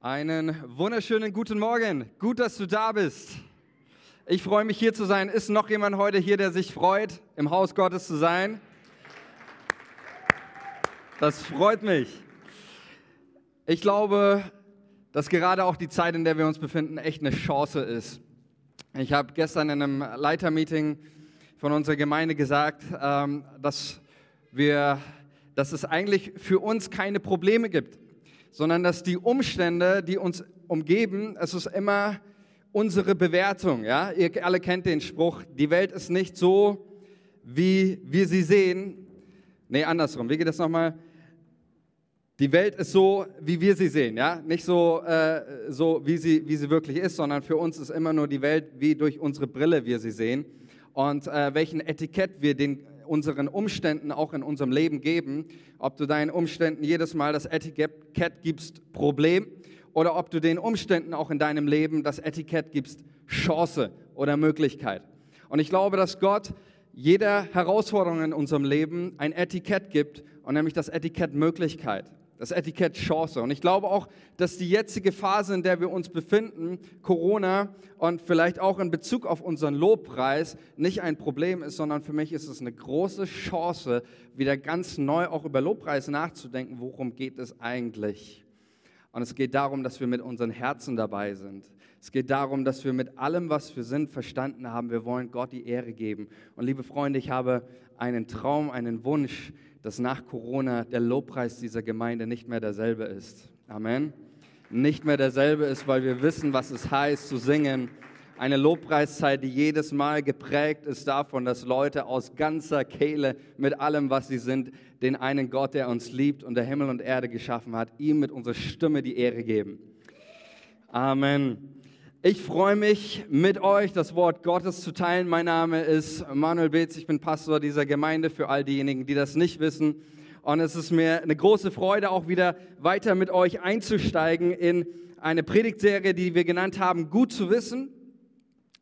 Einen wunderschönen guten Morgen. Gut, dass du da bist. Ich freue mich hier zu sein. Ist noch jemand heute hier, der sich freut, im Haus Gottes zu sein? Das freut mich. Ich glaube, dass gerade auch die Zeit, in der wir uns befinden, echt eine Chance ist. Ich habe gestern in einem Leitermeeting von unserer Gemeinde gesagt, ähm, dass, wir, dass es eigentlich für uns keine Probleme gibt sondern dass die Umstände, die uns umgeben, es ist immer unsere Bewertung. Ja? Ihr alle kennt den Spruch, die Welt ist nicht so, wie wir sie sehen. Nee, andersrum. Wie geht das nochmal? Die Welt ist so, wie wir sie sehen, ja, nicht so, äh, so wie, sie, wie sie wirklich ist, sondern für uns ist immer nur die Welt, wie durch unsere Brille wir sie sehen und äh, welchen Etikett wir den unseren Umständen auch in unserem Leben geben, ob du deinen Umständen jedes Mal das Etikett gibst, Problem, oder ob du den Umständen auch in deinem Leben das Etikett gibst, Chance oder Möglichkeit. Und ich glaube, dass Gott jeder Herausforderung in unserem Leben ein Etikett gibt, und nämlich das Etikett Möglichkeit das Etikett Chance. Und ich glaube auch, dass die jetzige Phase, in der wir uns befinden, Corona und vielleicht auch in Bezug auf unseren Lobpreis, nicht ein Problem ist, sondern für mich ist es eine große Chance, wieder ganz neu auch über Lobpreis nachzudenken. Worum geht es eigentlich? Und es geht darum, dass wir mit unseren Herzen dabei sind. Es geht darum, dass wir mit allem, was wir sind, verstanden haben, wir wollen Gott die Ehre geben. Und liebe Freunde, ich habe einen Traum, einen Wunsch, dass nach Corona der Lobpreis dieser Gemeinde nicht mehr derselbe ist. Amen. Nicht mehr derselbe ist, weil wir wissen, was es heißt zu singen. Eine Lobpreiszeit, die jedes Mal geprägt ist davon, dass Leute aus ganzer Kehle mit allem, was sie sind, den einen Gott, der uns liebt und der Himmel und Erde geschaffen hat, ihm mit unserer Stimme die Ehre geben. Amen. Ich freue mich, mit euch das Wort Gottes zu teilen. Mein Name ist Manuel Beetz, ich bin Pastor dieser Gemeinde für all diejenigen, die das nicht wissen. Und es ist mir eine große Freude, auch wieder weiter mit euch einzusteigen in eine Predigtserie, die wir genannt haben, Gut zu wissen.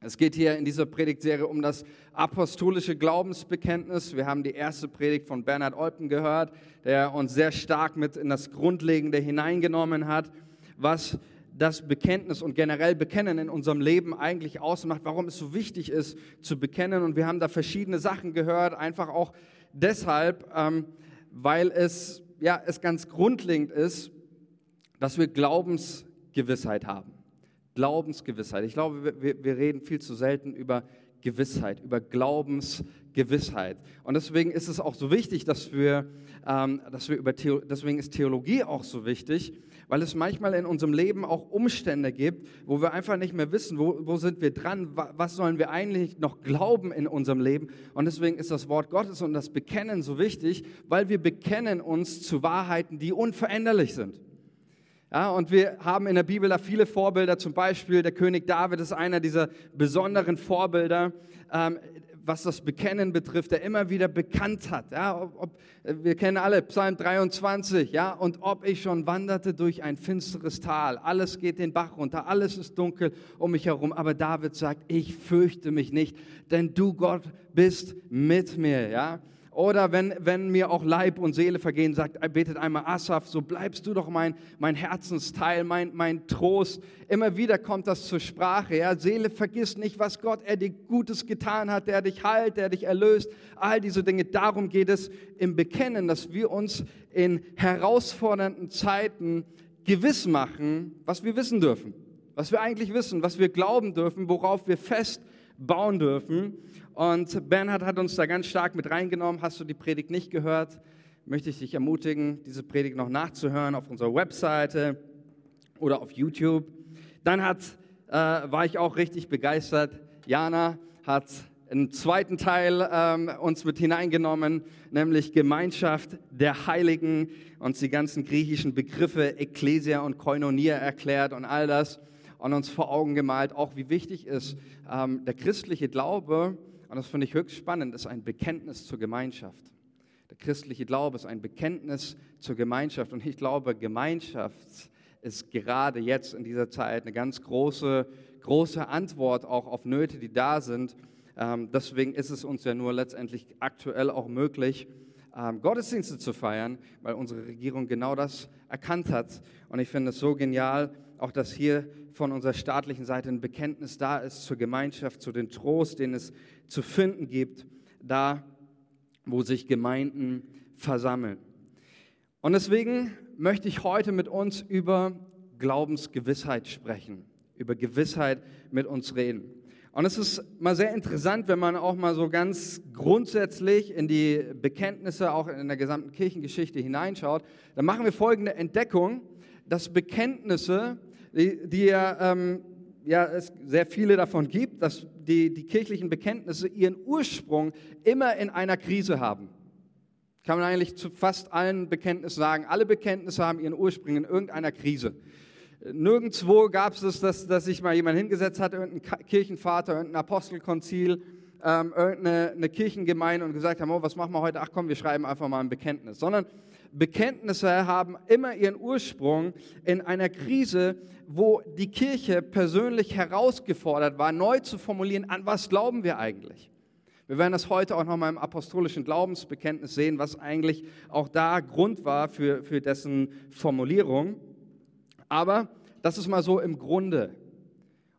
Es geht hier in dieser Predigtserie um das apostolische Glaubensbekenntnis. Wir haben die erste Predigt von Bernhard Olpen gehört, der uns sehr stark mit in das Grundlegende hineingenommen hat, was das Bekenntnis und generell Bekennen in unserem Leben eigentlich ausmacht, warum es so wichtig ist zu bekennen. Und wir haben da verschiedene Sachen gehört, einfach auch deshalb, ähm, weil es, ja, es ganz grundlegend ist, dass wir Glaubensgewissheit haben. Glaubensgewissheit. Ich glaube, wir, wir reden viel zu selten über Gewissheit, über Glaubensgewissheit. Und deswegen ist es auch so wichtig, dass wir, ähm, dass wir über Theo deswegen ist Theologie auch so wichtig, weil es manchmal in unserem Leben auch Umstände gibt, wo wir einfach nicht mehr wissen, wo, wo sind wir dran, was sollen wir eigentlich noch glauben in unserem Leben. Und deswegen ist das Wort Gottes und das Bekennen so wichtig, weil wir bekennen uns zu Wahrheiten, die unveränderlich sind. Ja, und wir haben in der Bibel da viele Vorbilder, zum Beispiel der König David ist einer dieser besonderen Vorbilder. Ähm, was das Bekennen betrifft, der immer wieder bekannt hat. Ja, ob, ob, wir kennen alle Psalm 23, ja, und ob ich schon wanderte durch ein finsteres Tal, alles geht den Bach runter, alles ist dunkel um mich herum, aber David sagt, ich fürchte mich nicht, denn du Gott bist mit mir, ja. Oder wenn, wenn mir auch Leib und Seele vergehen, sagt, betet einmal Asaf, so bleibst du doch mein, mein Herzensteil, mein, mein Trost. Immer wieder kommt das zur Sprache. Ja? Seele, vergiss nicht, was Gott er dir Gutes getan hat, der dich heilt, der dich erlöst. All diese Dinge. Darum geht es im Bekennen, dass wir uns in herausfordernden Zeiten gewiss machen, was wir wissen dürfen. Was wir eigentlich wissen, was wir glauben dürfen, worauf wir fest bauen dürfen. Und Bernhard hat uns da ganz stark mit reingenommen. Hast du die Predigt nicht gehört? Möchte ich dich ermutigen, diese Predigt noch nachzuhören auf unserer Webseite oder auf YouTube. Dann hat, äh, war ich auch richtig begeistert. Jana hat einen zweiten Teil ähm, uns mit hineingenommen, nämlich Gemeinschaft der Heiligen und die ganzen griechischen Begriffe Ecclesia und Koinonia erklärt und all das und uns vor Augen gemalt, auch wie wichtig ist ähm, der christliche Glaube und das finde ich höchst spannend, ist ein Bekenntnis zur Gemeinschaft. Der christliche Glaube ist ein Bekenntnis zur Gemeinschaft. Und ich glaube, Gemeinschaft ist gerade jetzt in dieser Zeit eine ganz große, große Antwort auch auf Nöte, die da sind. Ähm, deswegen ist es uns ja nur letztendlich aktuell auch möglich, ähm, Gottesdienste zu feiern, weil unsere Regierung genau das erkannt hat. Und ich finde es so genial, auch dass hier von unserer staatlichen Seite ein Bekenntnis da ist zur Gemeinschaft, zu dem Trost, den es zu finden gibt, da wo sich Gemeinden versammeln. Und deswegen möchte ich heute mit uns über Glaubensgewissheit sprechen, über Gewissheit mit uns reden. Und es ist mal sehr interessant, wenn man auch mal so ganz grundsätzlich in die Bekenntnisse, auch in der gesamten Kirchengeschichte hineinschaut, dann machen wir folgende Entdeckung, dass Bekenntnisse, die, die ja, ähm, ja es sehr viele davon gibt, dass die, die kirchlichen Bekenntnisse ihren Ursprung immer in einer Krise haben. Kann man eigentlich zu fast allen Bekenntnissen sagen. Alle Bekenntnisse haben ihren Ursprung in irgendeiner Krise. Nirgendwo gab es das, dass, dass sich mal jemand hingesetzt hat, irgendein Kirchenvater, irgendein Apostelkonzil, ähm, irgendeine Kirchengemeinde und gesagt haben, oh, was machen wir heute? Ach komm, wir schreiben einfach mal ein Bekenntnis. Sondern Bekenntnisse haben immer ihren Ursprung in einer Krise, wo die Kirche persönlich herausgefordert war, neu zu formulieren, an was glauben wir eigentlich? Wir werden das heute auch nochmal im apostolischen Glaubensbekenntnis sehen, was eigentlich auch da Grund war für, für dessen Formulierung. Aber das ist mal so im Grunde.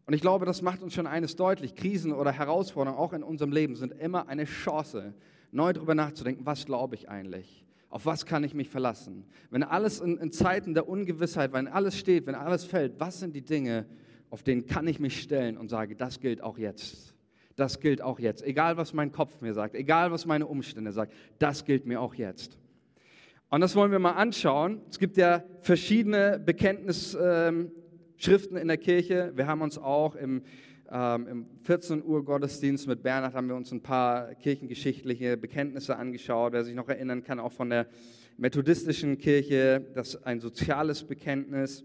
Und ich glaube, das macht uns schon eines deutlich. Krisen oder Herausforderungen auch in unserem Leben sind immer eine Chance, neu darüber nachzudenken, was glaube ich eigentlich? Auf was kann ich mich verlassen? Wenn alles in, in, Zeiten der Ungewissheit, wenn alles steht, wenn alles fällt, was sind die Dinge, auf denen kann ich mich stellen und sage, das gilt auch jetzt. Das gilt auch jetzt. Egal, was mein Kopf mir sagt, egal, was meine Umstände sagen, das gilt mir auch jetzt. Und das wollen wir mal anschauen. Es gibt ja verschiedene Bekenntnisschriften ähm, in der Kirche. Wir haben uns auch im, ähm, im 14 Uhr Gottesdienst mit Bernhard haben wir uns ein paar kirchengeschichtliche Bekenntnisse angeschaut. Wer sich noch erinnern kann, auch von der methodistischen Kirche, das ist ein soziales Bekenntnis.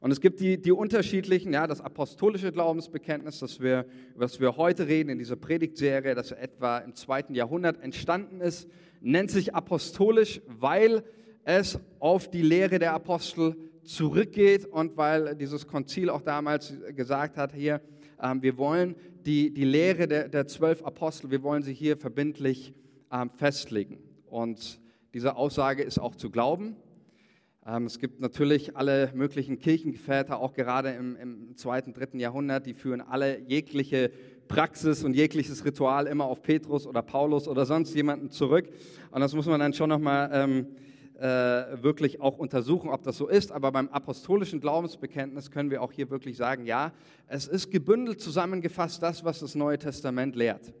Und es gibt die, die unterschiedlichen, ja, das apostolische Glaubensbekenntnis, das wir, über das wir heute reden in dieser Predigtserie, das etwa im zweiten Jahrhundert entstanden ist nennt sich apostolisch, weil es auf die Lehre der Apostel zurückgeht und weil dieses Konzil auch damals gesagt hat, hier, ähm, wir wollen die, die Lehre der, der zwölf Apostel, wir wollen sie hier verbindlich ähm, festlegen. Und diese Aussage ist auch zu glauben. Ähm, es gibt natürlich alle möglichen Kirchenväter, auch gerade im, im zweiten, dritten Jahrhundert, die führen alle jegliche Praxis und jegliches Ritual immer auf Petrus oder Paulus oder sonst jemanden zurück. Und das muss man dann schon nochmal ähm, äh, wirklich auch untersuchen, ob das so ist. Aber beim apostolischen Glaubensbekenntnis können wir auch hier wirklich sagen, ja, es ist gebündelt zusammengefasst das, was das Neue Testament lehrt.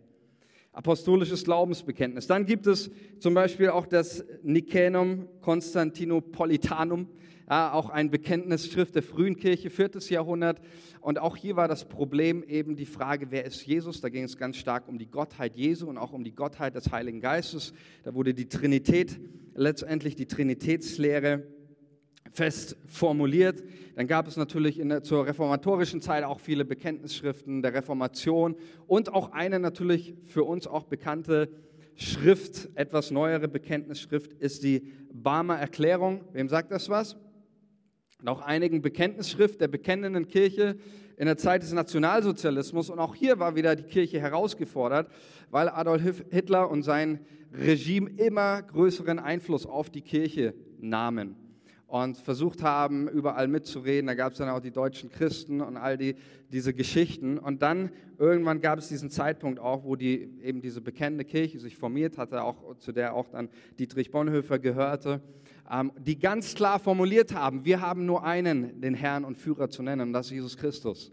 Apostolisches Glaubensbekenntnis. Dann gibt es zum Beispiel auch das Nicanum Constantinopolitanum ja, auch ein Bekenntnisschrift der frühen Kirche, viertes Jahrhundert. Und auch hier war das Problem eben die Frage, wer ist Jesus? Da ging es ganz stark um die Gottheit Jesu und auch um die Gottheit des Heiligen Geistes. Da wurde die Trinität, letztendlich die Trinitätslehre fest formuliert. Dann gab es natürlich der, zur reformatorischen Zeit auch viele Bekenntnisschriften der Reformation und auch eine natürlich für uns auch bekannte Schrift, etwas neuere Bekenntnisschrift ist die Barmer Erklärung. Wem sagt das was? und einigen Bekenntnisschrift der bekennenden Kirche in der Zeit des Nationalsozialismus. Und auch hier war wieder die Kirche herausgefordert, weil Adolf Hitler und sein Regime immer größeren Einfluss auf die Kirche nahmen und versucht haben, überall mitzureden. Da gab es dann auch die deutschen Christen und all die, diese Geschichten. Und dann irgendwann gab es diesen Zeitpunkt auch, wo die, eben diese bekennende Kirche sich formiert hatte, auch, zu der auch dann Dietrich Bonhoeffer gehörte ähm, die ganz klar formuliert haben, wir haben nur einen, den Herrn und Führer zu nennen, und das ist Jesus Christus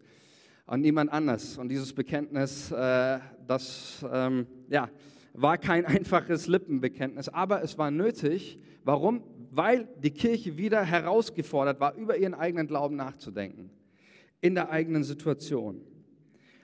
und niemand anders. Und dieses Bekenntnis, äh, das ähm, ja, war kein einfaches Lippenbekenntnis, aber es war nötig. Warum? Weil die Kirche wieder herausgefordert war, über ihren eigenen Glauben nachzudenken, in der eigenen Situation.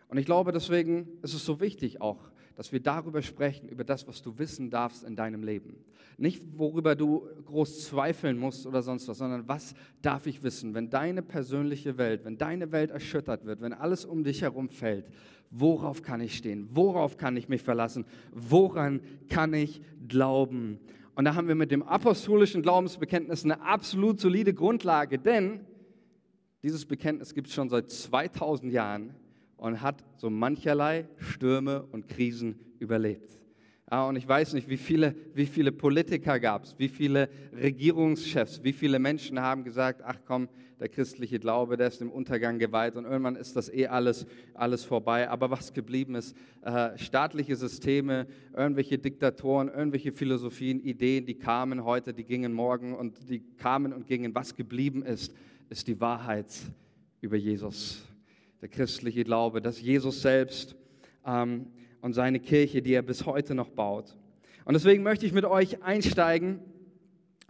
Und ich glaube, deswegen ist es so wichtig auch, dass wir darüber sprechen, über das, was du wissen darfst in deinem Leben. Nicht, worüber du groß zweifeln musst oder sonst was, sondern was darf ich wissen, wenn deine persönliche Welt, wenn deine Welt erschüttert wird, wenn alles um dich herum fällt, worauf kann ich stehen? Worauf kann ich mich verlassen? Woran kann ich glauben? Und da haben wir mit dem apostolischen Glaubensbekenntnis eine absolut solide Grundlage, denn dieses Bekenntnis gibt es schon seit 2000 Jahren und hat so mancherlei Stürme und Krisen überlebt. Ja, und ich weiß nicht, wie viele, wie viele Politiker gab es, wie viele Regierungschefs, wie viele Menschen haben gesagt, ach komm, der christliche Glaube, der ist dem Untergang geweiht und irgendwann ist das eh alles, alles vorbei. Aber was geblieben ist, äh, staatliche Systeme, irgendwelche Diktatoren, irgendwelche Philosophien, Ideen, die kamen heute, die gingen morgen und die kamen und gingen. Was geblieben ist, ist die Wahrheit über Jesus, der christliche Glaube, dass Jesus selbst ähm, und seine Kirche, die er bis heute noch baut. Und deswegen möchte ich mit euch einsteigen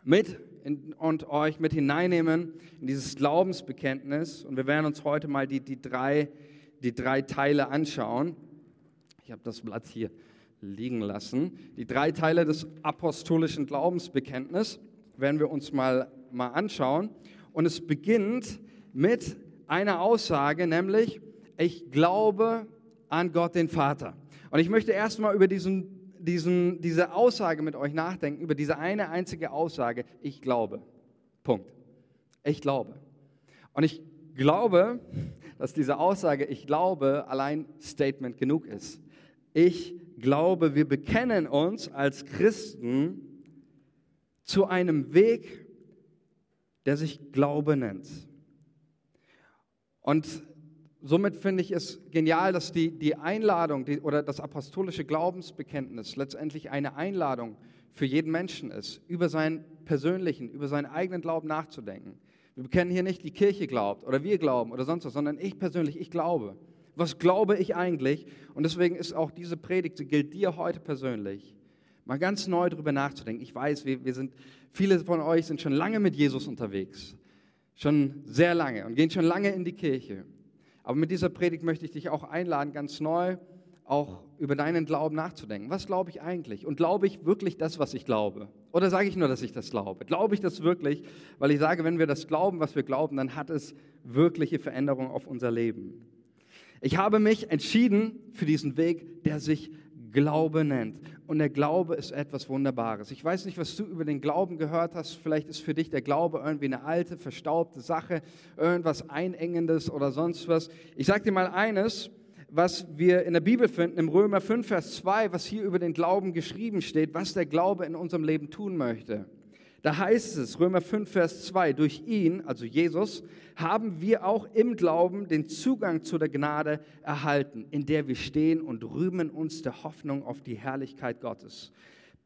mit in, und euch mit hineinnehmen in dieses Glaubensbekenntnis. Und wir werden uns heute mal die, die, drei, die drei Teile anschauen. Ich habe das Blatt hier liegen lassen. Die drei Teile des apostolischen Glaubensbekenntnisses werden wir uns mal, mal anschauen. Und es beginnt mit einer Aussage, nämlich, ich glaube an Gott den Vater. Und ich möchte erstmal über diesen, diesen, diese Aussage mit euch nachdenken, über diese eine einzige Aussage, ich glaube. Punkt. Ich glaube. Und ich glaube, dass diese Aussage, ich glaube, allein Statement genug ist. Ich glaube, wir bekennen uns als Christen zu einem Weg, der sich Glaube nennt. Und somit finde ich es genial, dass die, die Einladung die, oder das apostolische Glaubensbekenntnis letztendlich eine Einladung für jeden Menschen ist, über seinen persönlichen, über seinen eigenen Glauben nachzudenken. Wir bekennen hier nicht, die Kirche glaubt oder wir glauben oder sonst was, sondern ich persönlich, ich glaube. Was glaube ich eigentlich? Und deswegen ist auch diese Predigt, die gilt dir heute persönlich, mal ganz neu darüber nachzudenken. Ich weiß, wir, wir sind, viele von euch sind schon lange mit Jesus unterwegs, schon sehr lange und gehen schon lange in die Kirche. Aber mit dieser Predigt möchte ich dich auch einladen, ganz neu auch über deinen Glauben nachzudenken. Was glaube ich eigentlich? Und glaube ich wirklich das, was ich glaube? Oder sage ich nur, dass ich das glaube? Glaube ich das wirklich? Weil ich sage, wenn wir das glauben, was wir glauben, dann hat es wirkliche Veränderungen auf unser Leben. Ich habe mich entschieden für diesen Weg, der sich Glaube nennt. Und der Glaube ist etwas Wunderbares. Ich weiß nicht, was du über den Glauben gehört hast. Vielleicht ist für dich der Glaube irgendwie eine alte, verstaubte Sache, irgendwas Einengendes oder sonst was. Ich sage dir mal eines, was wir in der Bibel finden, im Römer 5, Vers 2, was hier über den Glauben geschrieben steht, was der Glaube in unserem Leben tun möchte. Da heißt es, Römer 5, Vers 2, durch ihn, also Jesus, haben wir auch im Glauben den Zugang zu der Gnade erhalten, in der wir stehen und rühmen uns der Hoffnung auf die Herrlichkeit Gottes.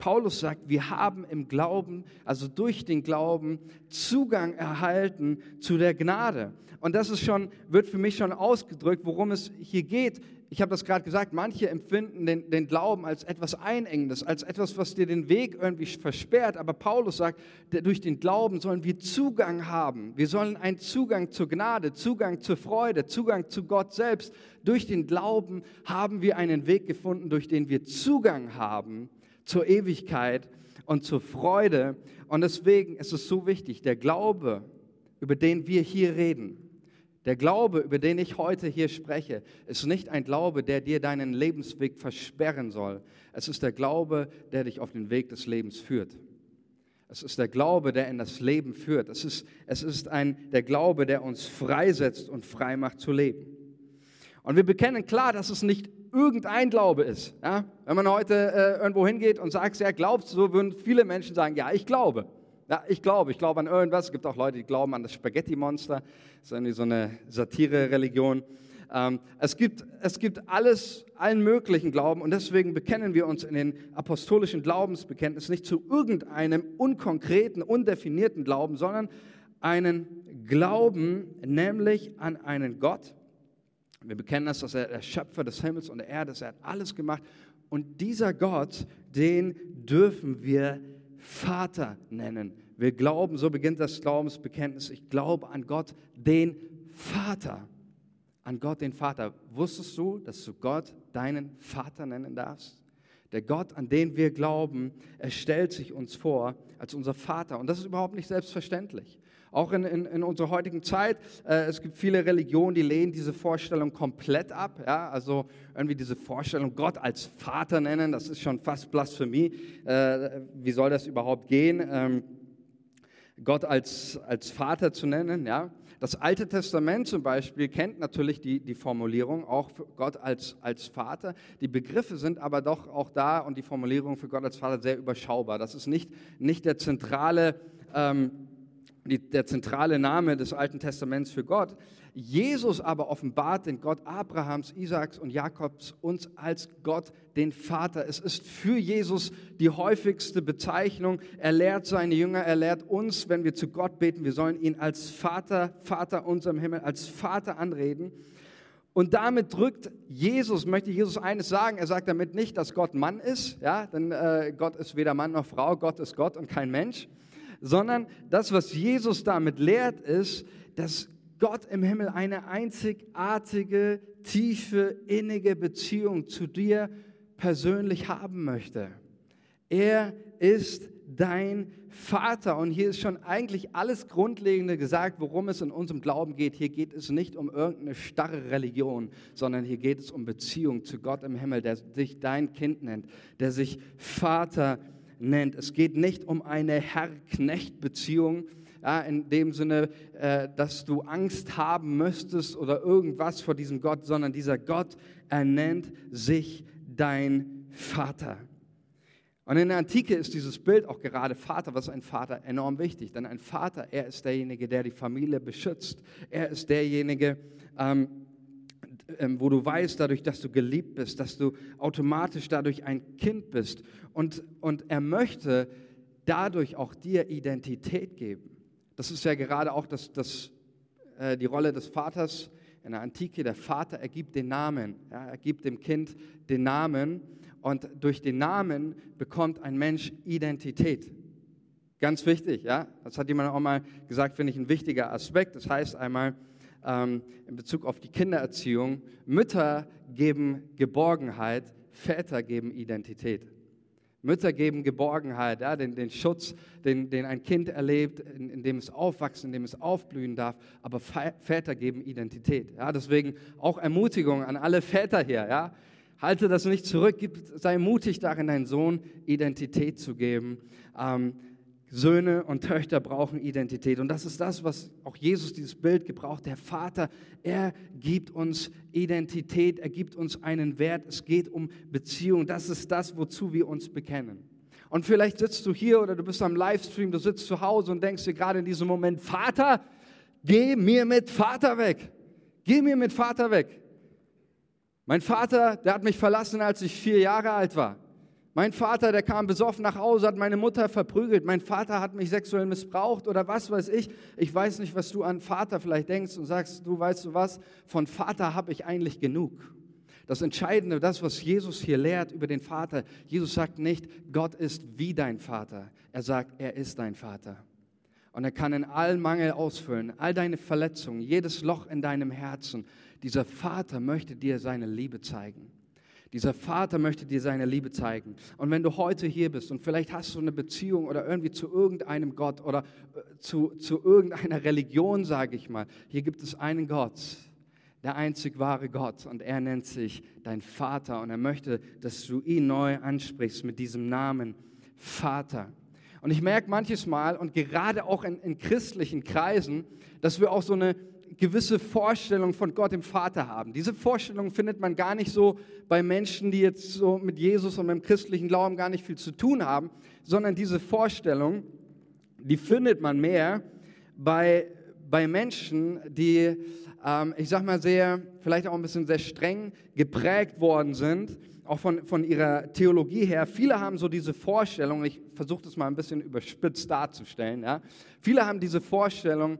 Paulus sagt, wir haben im Glauben, also durch den Glauben, Zugang erhalten zu der Gnade. Und das ist schon, wird für mich schon ausgedrückt, worum es hier geht ich habe das gerade gesagt, manche empfinden den, den, Glauben als etwas Einengendes, als etwas, was dir den Weg irgendwie versperrt. Aber Paulus sagt, durch den Glauben sollen wir Zugang haben. Wir sollen einen Zugang zur Gnade, Zugang zur Freude, Zugang zu Gott selbst. Durch den Glauben haben wir einen Weg gefunden, durch den wir Zugang haben zur Ewigkeit und zur Freude. Und deswegen ist es so wichtig, der Glaube, über den wir hier reden, der Glaube, über den ich heute hier spreche, ist nicht ein Glaube, der dir deinen Lebensweg versperren soll. Es ist der Glaube, der dich auf den Weg des Lebens führt. Es ist der Glaube, der in das Leben führt. Es ist, es ist ein, der Glaube, der uns freisetzt und frei macht zu leben. Und wir bekennen klar, dass es nicht irgendein Glaube ist. Ja? Wenn man heute äh, irgendwo hingeht und sagt, ja, glaubst so würden viele Menschen sagen, ja, ich glaube. Ja, ich glaube, ich glaube an irgendwas. Es gibt auch Leute, die glauben an das Spaghetti-Monster. Das ist irgendwie so eine Satire-Religion. Ähm, es, gibt, es gibt alles, allen möglichen Glauben und deswegen bekennen wir uns in den apostolischen Glaubensbekenntnis nicht zu irgendeinem unkonkreten, undefinierten Glauben, sondern einen Glauben, nämlich an einen Gott. Wir bekennen das, dass er der Schöpfer des Himmels und der Erde ist. Er hat alles gemacht. Und dieser Gott, den dürfen wir Vater nennen. Wir glauben, so beginnt das Glaubensbekenntnis, ich glaube an Gott, den Vater. An Gott, den Vater. Wusstest du, dass du Gott deinen Vater nennen darfst? Der Gott, an den wir glauben, er stellt sich uns vor als unser Vater. Und das ist überhaupt nicht selbstverständlich. Auch in, in, in unserer heutigen Zeit, äh, es gibt viele Religionen, die lehnen diese Vorstellung komplett ab. Ja? Also irgendwie diese Vorstellung, Gott als Vater nennen, das ist schon fast Blasphemie. Äh, wie soll das überhaupt gehen? Ähm, Gott als, als Vater zu nennen. Ja? Das Alte Testament zum Beispiel kennt natürlich die, die Formulierung auch für Gott als, als Vater. Die Begriffe sind aber doch auch da und die Formulierung für Gott als Vater sehr überschaubar. Das ist nicht, nicht der, zentrale, ähm, die, der zentrale Name des Alten Testaments für Gott. Jesus aber offenbart den Gott Abrahams, Isaaks und Jakobs uns als Gott, den Vater. Es ist für Jesus die häufigste Bezeichnung. Er lehrt seine Jünger, er lehrt uns, wenn wir zu Gott beten, wir sollen ihn als Vater, Vater unserem Himmel, als Vater anreden. Und damit drückt Jesus, möchte Jesus eines sagen, er sagt damit nicht, dass Gott Mann ist, ja, denn äh, Gott ist weder Mann noch Frau, Gott ist Gott und kein Mensch, sondern das, was Jesus damit lehrt, ist, dass Gott im Himmel eine einzigartige, tiefe, innige Beziehung zu dir persönlich haben möchte. Er ist dein Vater. Und hier ist schon eigentlich alles Grundlegende gesagt, worum es in unserem Glauben geht. Hier geht es nicht um irgendeine starre Religion, sondern hier geht es um Beziehung zu Gott im Himmel, der sich dein Kind nennt, der sich Vater nennt. Es geht nicht um eine Herr-Knecht-Beziehung, ja, in dem Sinne, äh, dass du Angst haben müsstest oder irgendwas vor diesem Gott, sondern dieser Gott, er nennt sich dein Vater. Und in der Antike ist dieses Bild auch gerade Vater, was ein Vater, enorm wichtig. Denn ein Vater, er ist derjenige, der die Familie beschützt. Er ist derjenige, ähm, wo du weißt, dadurch, dass du geliebt bist, dass du automatisch dadurch ein Kind bist. Und, und er möchte dadurch auch dir Identität geben. Das ist ja gerade auch das, das, äh, die Rolle des Vaters in der Antike. Der Vater ergibt den Namen. Ja, er gibt dem Kind den Namen. Und durch den Namen bekommt ein Mensch Identität. Ganz wichtig, ja. Das hat jemand auch mal gesagt, finde ich ein wichtiger Aspekt. Das heißt einmal ähm, in Bezug auf die Kindererziehung: Mütter geben Geborgenheit, Väter geben Identität. Mütter geben Geborgenheit, ja, den, den Schutz, den, den ein Kind erlebt, in, in, dem es aufwachsen, in dem es aufblühen darf. Aber Väter geben Identität. Ja, deswegen auch Ermutigung an alle Väter hier. Ja. Halte das nicht zurück, sei mutig darin, deinen Sohn Identität zu geben. Ähm, Söhne und Töchter brauchen Identität. Und das ist das, was auch Jesus dieses Bild gebraucht. Der Vater, er gibt uns Identität, er gibt uns einen Wert. Es geht um Beziehung. Das ist das, wozu wir uns bekennen. Und vielleicht sitzt du hier oder du bist am Livestream, du sitzt zu Hause und denkst dir gerade in diesem Moment, Vater, geh mir mit Vater weg. Geh mir mit Vater weg. Mein Vater, der hat mich verlassen, als ich vier Jahre alt war. Mein Vater, der kam besoffen nach Hause, hat meine Mutter verprügelt. Mein Vater hat mich sexuell missbraucht oder was weiß ich. Ich weiß nicht, was du an Vater vielleicht denkst und sagst, du weißt du was, von Vater habe ich eigentlich genug. Das Entscheidende, das, was Jesus hier lehrt über den Vater, Jesus sagt nicht, Gott ist wie dein Vater. Er sagt, er ist dein Vater. Und er kann in allen Mangel ausfüllen, all deine Verletzungen, jedes Loch in deinem Herzen. Dieser Vater möchte dir seine Liebe zeigen. Dieser Vater möchte dir seine Liebe zeigen. Und wenn du heute hier bist und vielleicht hast du eine Beziehung oder irgendwie zu irgendeinem Gott oder äh, zu, zu irgendeiner Religion, sage ich mal, hier gibt es einen Gott, der einzig wahre Gott und er nennt sich dein Vater und er möchte, dass du ihn neu ansprichst mit diesem Namen Vater. Und ich merke manches Mal und gerade auch in, in christlichen Kreisen, dass wir auch so eine gewisse Vorstellung von Gott dem Vater haben. Diese Vorstellung findet man gar nicht so bei Menschen, die jetzt so mit Jesus und mit dem christlichen Glauben gar nicht viel zu tun haben, sondern diese Vorstellung, die findet man mehr bei, bei Menschen, die, ähm, ich sag mal, sehr, vielleicht auch ein bisschen sehr streng geprägt worden sind, auch von, von ihrer Theologie her. Viele haben so diese Vorstellung, ich versuche das mal ein bisschen überspitzt darzustellen, ja. Viele haben diese Vorstellung,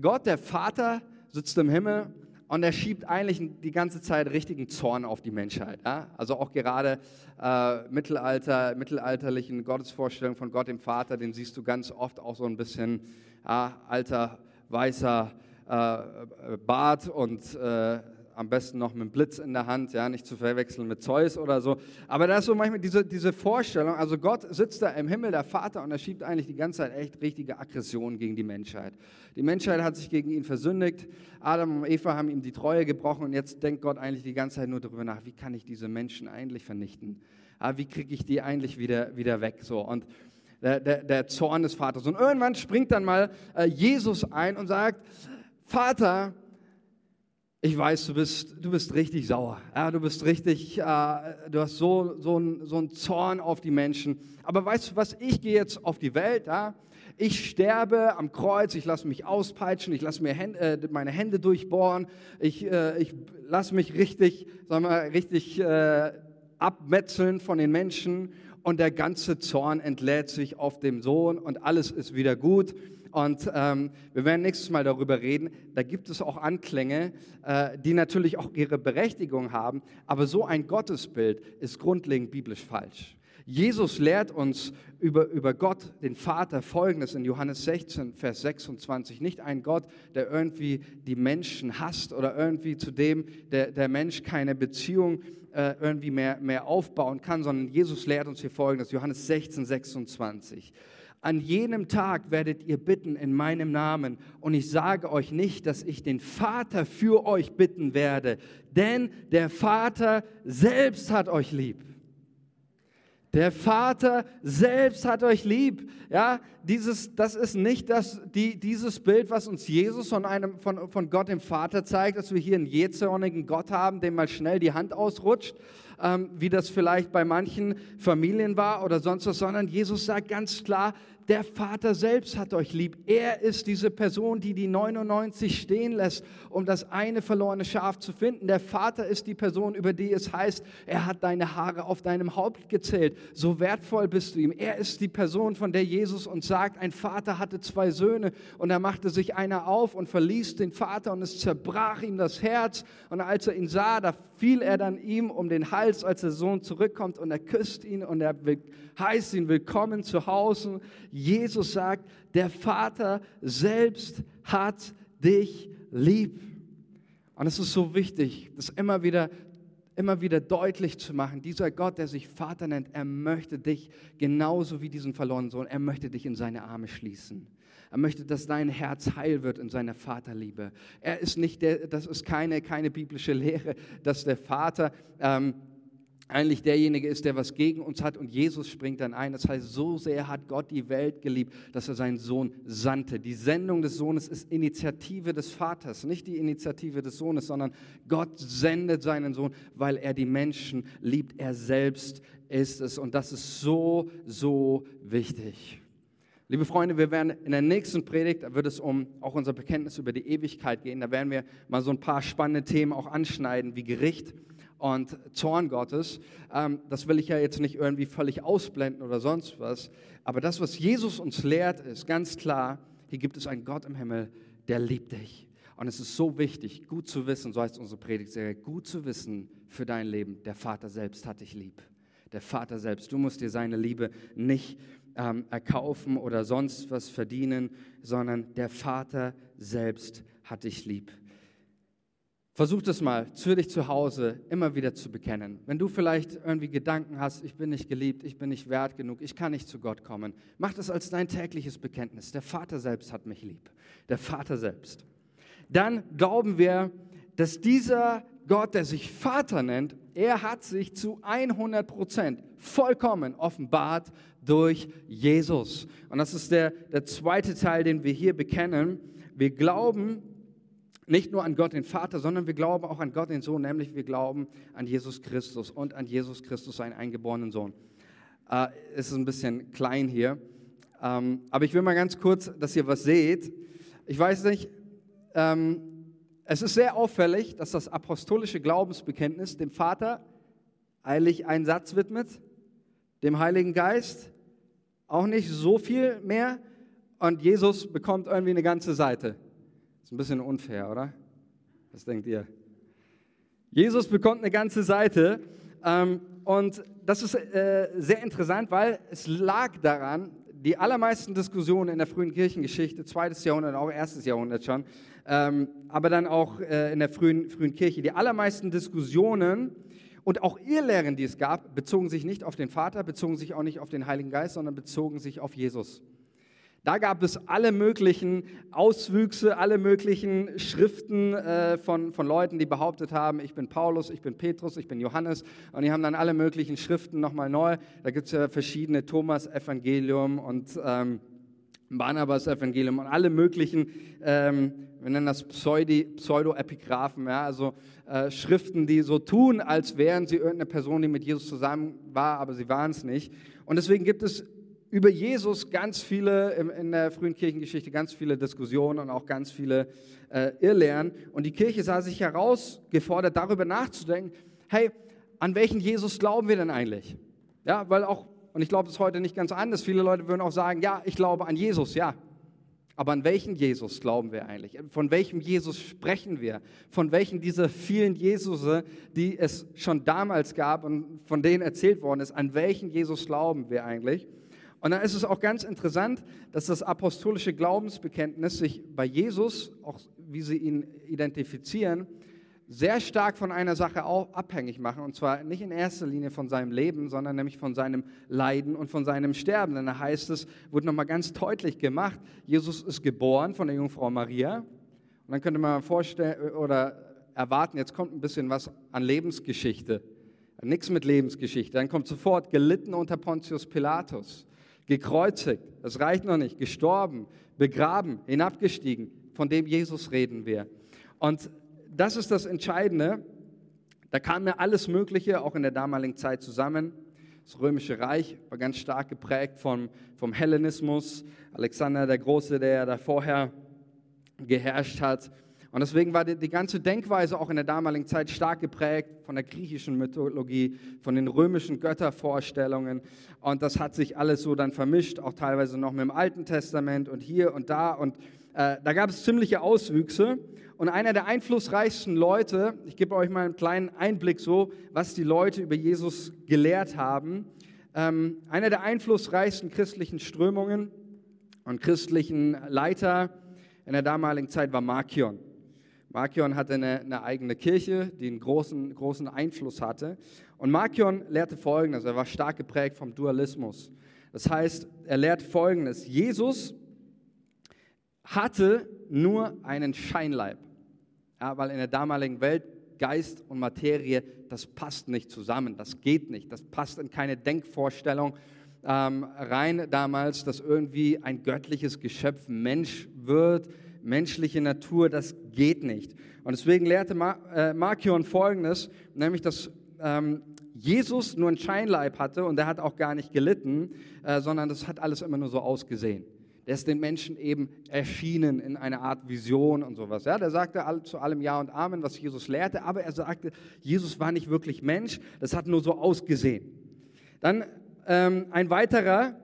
Gott, der Vater, sitzt im Himmel und er schiebt eigentlich die ganze Zeit richtigen Zorn auf die Menschheit. Ja? Also auch gerade äh, Mittelalter, mittelalterlichen Gottesvorstellungen von Gott dem Vater, den siehst du ganz oft auch so ein bisschen ja, alter, weißer äh, Bart und äh, am besten noch mit einem Blitz in der Hand, ja, nicht zu verwechseln mit Zeus oder so. Aber da ist so manchmal diese, diese Vorstellung, also Gott sitzt da im Himmel, der Vater, und er schiebt eigentlich die ganze Zeit echt richtige Aggressionen gegen die Menschheit. Die Menschheit hat sich gegen ihn versündigt, Adam und Eva haben ihm die Treue gebrochen und jetzt denkt Gott eigentlich die ganze Zeit nur darüber nach, wie kann ich diese Menschen eigentlich vernichten? Ah, wie kriege ich die eigentlich wieder, wieder weg? So, und der, der, der Zorn des Vaters. Und irgendwann springt dann mal äh, Jesus ein und sagt, Vater, ich weiß, du bist, du bist richtig sauer. Ja, du bist richtig, äh, du hast so, so, ein, so einen Zorn auf die Menschen. Aber weißt du was, ich gehe jetzt auf die Welt, ja? ich sterbe am Kreuz, ich lasse mich auspeitschen, ich lasse mir Hände, äh, meine Hände durchbohren, ich, äh, ich lasse mich richtig, sagen wir, richtig äh, abmetzeln von den Menschen und der ganze Zorn entlädt sich auf dem Sohn und alles ist wieder gut. Und ähm, wir werden nächstes Mal darüber reden. Da gibt es auch Anklänge, äh, die natürlich auch ihre Berechtigung haben. Aber so ein Gottesbild ist grundlegend biblisch falsch. Jesus lehrt uns über, über Gott, den Vater, folgendes in Johannes 16, Vers 26. Nicht ein Gott, der irgendwie die Menschen hasst oder irgendwie zu dem der, der Mensch keine Beziehung äh, irgendwie mehr, mehr aufbauen kann, sondern Jesus lehrt uns hier folgendes, Johannes 16, 26. An jenem Tag werdet ihr bitten in meinem Namen. Und ich sage euch nicht, dass ich den Vater für euch bitten werde, denn der Vater selbst hat euch lieb. Der Vater selbst hat euch lieb. Ja, dieses, das ist nicht das, die, dieses Bild, was uns Jesus von, einem, von, von Gott dem Vater zeigt, dass wir hier einen jähzornigen Gott haben, dem mal schnell die Hand ausrutscht, ähm, wie das vielleicht bei manchen Familien war oder sonst was, sondern Jesus sagt ganz klar, der Vater selbst hat euch lieb. Er ist diese Person, die die 99 stehen lässt, um das eine verlorene Schaf zu finden. Der Vater ist die Person, über die es heißt, er hat deine Haare auf deinem Haupt gezählt. So wertvoll bist du ihm. Er ist die Person, von der Jesus uns sagt, ein Vater hatte zwei Söhne und da machte sich einer auf und verließ den Vater und es zerbrach ihm das Herz. Und als er ihn sah, da fiel er dann ihm um den Hals, als der Sohn zurückkommt und er küsst ihn und er heißt ihn willkommen zu Hause. Jesus sagt, der Vater selbst hat dich lieb. Und es ist so wichtig, das immer wieder, immer wieder deutlich zu machen. Dieser Gott, der sich Vater nennt, er möchte dich genauso wie diesen verlorenen Sohn, er möchte dich in seine Arme schließen. Er möchte, dass dein Herz heil wird in seiner Vaterliebe. Er ist nicht der, das ist keine, keine biblische Lehre, dass der Vater ähm, eigentlich derjenige ist, der was gegen uns hat und Jesus springt dann ein. Das heißt, so sehr hat Gott die Welt geliebt, dass er seinen Sohn sandte. Die Sendung des Sohnes ist Initiative des Vaters, nicht die Initiative des Sohnes, sondern Gott sendet seinen Sohn, weil er die Menschen liebt. Er selbst ist es und das ist so, so wichtig. Liebe Freunde, wir werden in der nächsten Predigt, da wird es um auch unser Bekenntnis über die Ewigkeit gehen. Da werden wir mal so ein paar spannende Themen auch anschneiden, wie Gericht und Zorn Gottes. Ähm, das will ich ja jetzt nicht irgendwie völlig ausblenden oder sonst was. Aber das, was Jesus uns lehrt, ist ganz klar, hier gibt es einen Gott im Himmel, der liebt dich. Und es ist so wichtig, gut zu wissen, so heißt unsere Predigtserie, gut zu wissen für dein Leben, der Vater selbst hat dich lieb. Der Vater selbst, du musst dir seine Liebe nicht ähm, erkaufen oder sonst was verdienen, sondern der Vater selbst hat dich lieb. Versuch das mal für dich zu Hause immer wieder zu bekennen. Wenn du vielleicht irgendwie Gedanken hast, ich bin nicht geliebt, ich bin nicht wert genug, ich kann nicht zu Gott kommen, mach das als dein tägliches Bekenntnis. Der Vater selbst hat mich lieb. Der Vater selbst. Dann glauben wir, dass dieser Gott, der sich Vater nennt, er hat sich zu 100 Prozent vollkommen offenbart durch Jesus. Und das ist der, der zweite Teil, den wir hier bekennen. Wir glauben, nicht nur an Gott den Vater, sondern wir glauben auch an Gott den Sohn, nämlich wir glauben an Jesus Christus und an Jesus Christus, seinen eingeborenen Sohn. Äh, es ist ein bisschen klein hier, ähm, aber ich will mal ganz kurz, dass ihr was seht. Ich weiß nicht, ähm, es ist sehr auffällig, dass das apostolische Glaubensbekenntnis dem Vater eigentlich einen Satz widmet, dem Heiligen Geist auch nicht so viel mehr und Jesus bekommt irgendwie eine ganze Seite. Ein bisschen unfair, oder? Was denkt ihr? Jesus bekommt eine ganze Seite ähm, und das ist äh, sehr interessant, weil es lag daran, die allermeisten Diskussionen in der frühen Kirchengeschichte, zweites Jahrhundert, auch erstes Jahrhundert schon, ähm, aber dann auch äh, in der frühen, frühen Kirche, die allermeisten Diskussionen und auch Irrlehren, die es gab, bezogen sich nicht auf den Vater, bezogen sich auch nicht auf den Heiligen Geist, sondern bezogen sich auf Jesus. Da gab es alle möglichen Auswüchse, alle möglichen Schriften äh, von, von Leuten, die behauptet haben, ich bin Paulus, ich bin Petrus, ich bin Johannes. Und die haben dann alle möglichen Schriften nochmal neu. Da gibt es ja verschiedene Thomas-Evangelium und ähm, Barnabas-Evangelium und alle möglichen, ähm, wir nennen das Pseudo-Epigraphen, ja, also äh, Schriften, die so tun, als wären sie irgendeine Person, die mit Jesus zusammen war, aber sie waren es nicht. Und deswegen gibt es über Jesus ganz viele, in der frühen Kirchengeschichte, ganz viele Diskussionen und auch ganz viele äh, Irrlehren. Und die Kirche sah sich herausgefordert, darüber nachzudenken, hey, an welchen Jesus glauben wir denn eigentlich? Ja, weil auch, und ich glaube es heute nicht ganz anders, viele Leute würden auch sagen, ja, ich glaube an Jesus, ja. Aber an welchen Jesus glauben wir eigentlich? Von welchem Jesus sprechen wir? Von welchen dieser vielen Jesusse, die es schon damals gab und von denen erzählt worden ist, an welchen Jesus glauben wir eigentlich? Und dann ist es auch ganz interessant, dass das apostolische Glaubensbekenntnis sich bei Jesus, auch wie sie ihn identifizieren, sehr stark von einer Sache abhängig machen. Und zwar nicht in erster Linie von seinem Leben, sondern nämlich von seinem Leiden und von seinem Sterben. Denn da heißt es, wurde nochmal ganz deutlich gemacht, Jesus ist geboren von der Jungfrau Maria. Und dann könnte man vorstellen oder erwarten, jetzt kommt ein bisschen was an Lebensgeschichte. Nichts mit Lebensgeschichte. Dann kommt sofort gelitten unter Pontius Pilatus gekreuzigt, das reicht noch nicht, gestorben, begraben, hinabgestiegen, von dem Jesus reden wir. Und das ist das Entscheidende. Da kam ja alles Mögliche, auch in der damaligen Zeit zusammen. Das Römische Reich war ganz stark geprägt vom, vom Hellenismus. Alexander der Große, der ja da vorher geherrscht hat. Und deswegen war die, die, ganze Denkweise auch in der damaligen Zeit stark geprägt von der griechischen Mythologie, von den römischen Göttervorstellungen. Und das hat sich alles so dann vermischt, auch teilweise noch mit dem Alten Testament und hier und da. Und äh, da gab es ziemliche Auswüchse. Und einer der einflussreichsten Leute, ich gebe euch mal einen kleinen Einblick so, was die Leute über Jesus gelehrt haben. Ähm, einer der einflussreichsten christlichen Strömungen und christlichen Leiter in der damaligen Zeit war Markion. Markion hatte eine, eine, eigene Kirche, die einen großen, großen Einfluss hatte. Und Markion lehrte Folgendes, er war stark geprägt vom Dualismus. Das heißt, er lehrt Folgendes, Jesus hatte nur einen Scheinleib, ja, weil in der damaligen Welt Geist und Materie, das passt nicht zusammen, das geht nicht, das passt in keine Denkvorstellung ähm, rein damals, dass irgendwie ein göttliches Geschöpf Mensch wird, menschliche Natur, das geht nicht. Und deswegen lehrte äh, Markion Folgendes, nämlich, dass ähm, Jesus nur einen Scheinleib hatte und der hat auch gar nicht gelitten, äh, sondern das hat alles immer nur so ausgesehen. Der ist den Menschen eben erschienen in einer Art Vision und sowas. Ja, der sagte zu allem Ja und Amen, was Jesus lehrte, aber er sagte, Jesus war nicht wirklich Mensch, das hat nur so ausgesehen. Dann ähm, ein weiterer,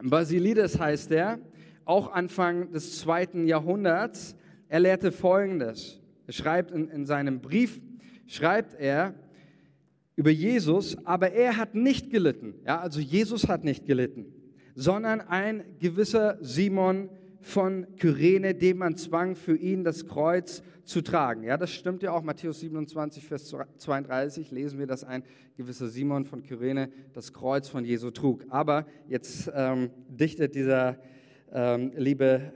Basilides heißt der, auch Anfang des zweiten Jahrhunderts. Er lehrte Folgendes. Er schreibt in, in seinem Brief, schreibt er über Jesus, aber er hat nicht gelitten. Ja, also Jesus hat nicht gelitten, sondern ein gewisser Simon von Kyrene, dem man zwang, für ihn das Kreuz zu tragen. Ja, das stimmt ja auch. Matthäus 27, Vers 32 lesen wir, dass ein gewisser Simon von Kyrene das Kreuz von Jesu trug. Aber jetzt ähm, dichtet dieser ähm, liebe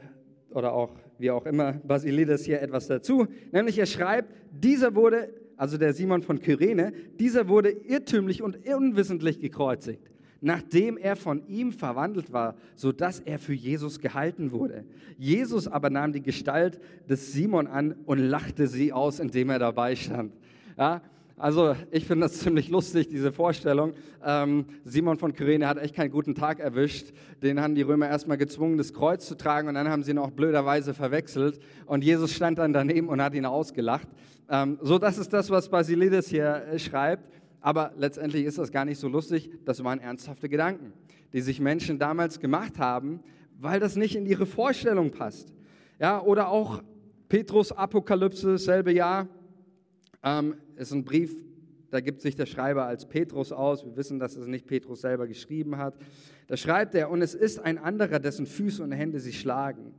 oder auch wie auch immer Basilides hier etwas dazu, nämlich er schreibt, dieser wurde, also der Simon von Kyrene, dieser wurde irrtümlich und unwissentlich gekreuzigt, nachdem er von ihm verwandelt war, sodass er für Jesus gehalten wurde. Jesus aber nahm die Gestalt des Simon an und lachte sie aus, indem er dabei stand. Ja, also ich finde das ziemlich lustig, diese Vorstellung. Ähm, Simon von Kyrene hat echt keinen guten Tag erwischt. Den haben die Römer erstmal gezwungen, das Kreuz zu tragen und dann haben sie ihn auch blöderweise verwechselt. Und Jesus stand dann daneben und hat ihn ausgelacht. Ähm, so, das ist das, was Basilides hier äh, schreibt. Aber letztendlich ist das gar nicht so lustig. Das waren ernsthafte Gedanken, die sich Menschen damals gemacht haben, weil das nicht in ihre Vorstellung passt. Ja, oder auch Petrus Apokalypse, selbe Jahr ähm, ist ein Brief, da gibt sich der Schreiber als Petrus aus. Wir wissen, dass es nicht Petrus selber geschrieben hat. Da schreibt er, und es ist ein anderer, dessen Füße und Hände sich schlagen.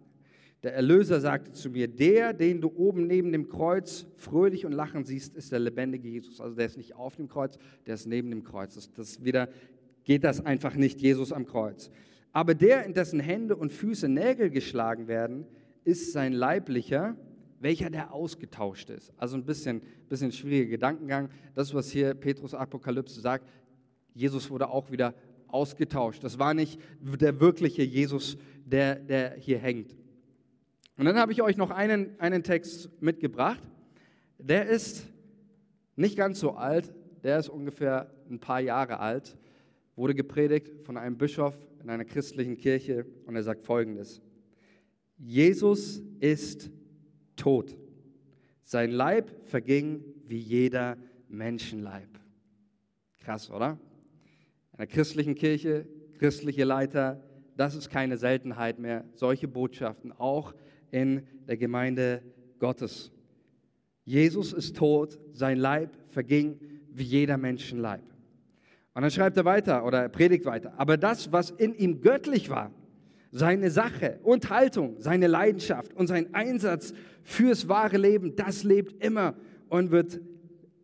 Der Erlöser sagte zu mir, der, den du oben neben dem Kreuz fröhlich und lachen siehst, ist der lebendige Jesus. Also der ist nicht auf dem Kreuz, der ist neben dem Kreuz. Das, das wieder geht das einfach nicht, Jesus am Kreuz. Aber der, in dessen Hände und Füße Nägel geschlagen werden, ist sein leiblicher, welcher der ausgetauscht ist. Also ein bisschen, bisschen schwieriger Gedankengang. Das, was hier Petrus Apokalypse sagt, Jesus wurde auch wieder ausgetauscht. Das war nicht der wirkliche Jesus, der, der hier hängt. Und dann habe ich euch noch einen, einen Text mitgebracht. Der ist nicht ganz so alt, der ist ungefähr ein paar Jahre alt, wurde gepredigt von einem Bischof in einer christlichen Kirche und er sagt folgendes. Jesus ist tot. Sein Leib verging wie jeder Menschenleib. Krass, oder? In einer christlichen Kirche, christliche Leiter, das ist keine Seltenheit mehr. Solche Botschaften auch in der Gemeinde Gottes. Jesus ist tot, sein Leib verging wie jeder Menschenleib. Und dann schreibt er weiter oder er predigt weiter. Aber das, was in ihm göttlich war, seine Sache und Haltung, seine Leidenschaft und sein Einsatz fürs wahre Leben, das lebt immer und wird,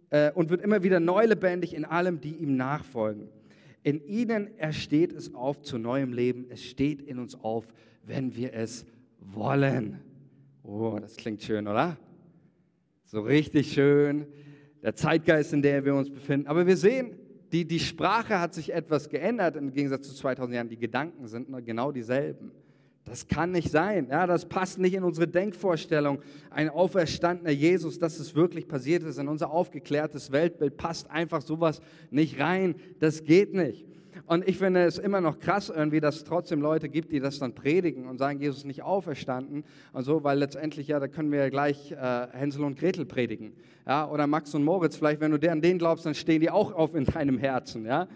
äh, und wird immer wieder neu lebendig in allem, die ihm nachfolgen. In ihnen ersteht es auf zu neuem Leben. Es steht in uns auf, wenn wir es wollen. Oh, das klingt schön, oder? So richtig schön. Der Zeitgeist, in dem wir uns befinden. Aber wir sehen, die, die Sprache hat sich etwas geändert im Gegensatz zu 2000 Jahren. Die Gedanken sind genau dieselben. Das kann nicht sein. Ja, das passt nicht in unsere Denkvorstellung. Ein auferstandener Jesus, dass es wirklich passiert ist, in unser aufgeklärtes Weltbild passt einfach sowas nicht rein. Das geht nicht. Und ich finde es immer noch krass irgendwie, dass es trotzdem Leute gibt, die das dann predigen und sagen, Jesus ist nicht auferstanden und so, weil letztendlich, ja, da können wir ja gleich äh, Hänsel und Gretel predigen. Ja, oder Max und Moritz, vielleicht, wenn du an den glaubst, dann stehen die auch auf in deinem Herzen. Ja.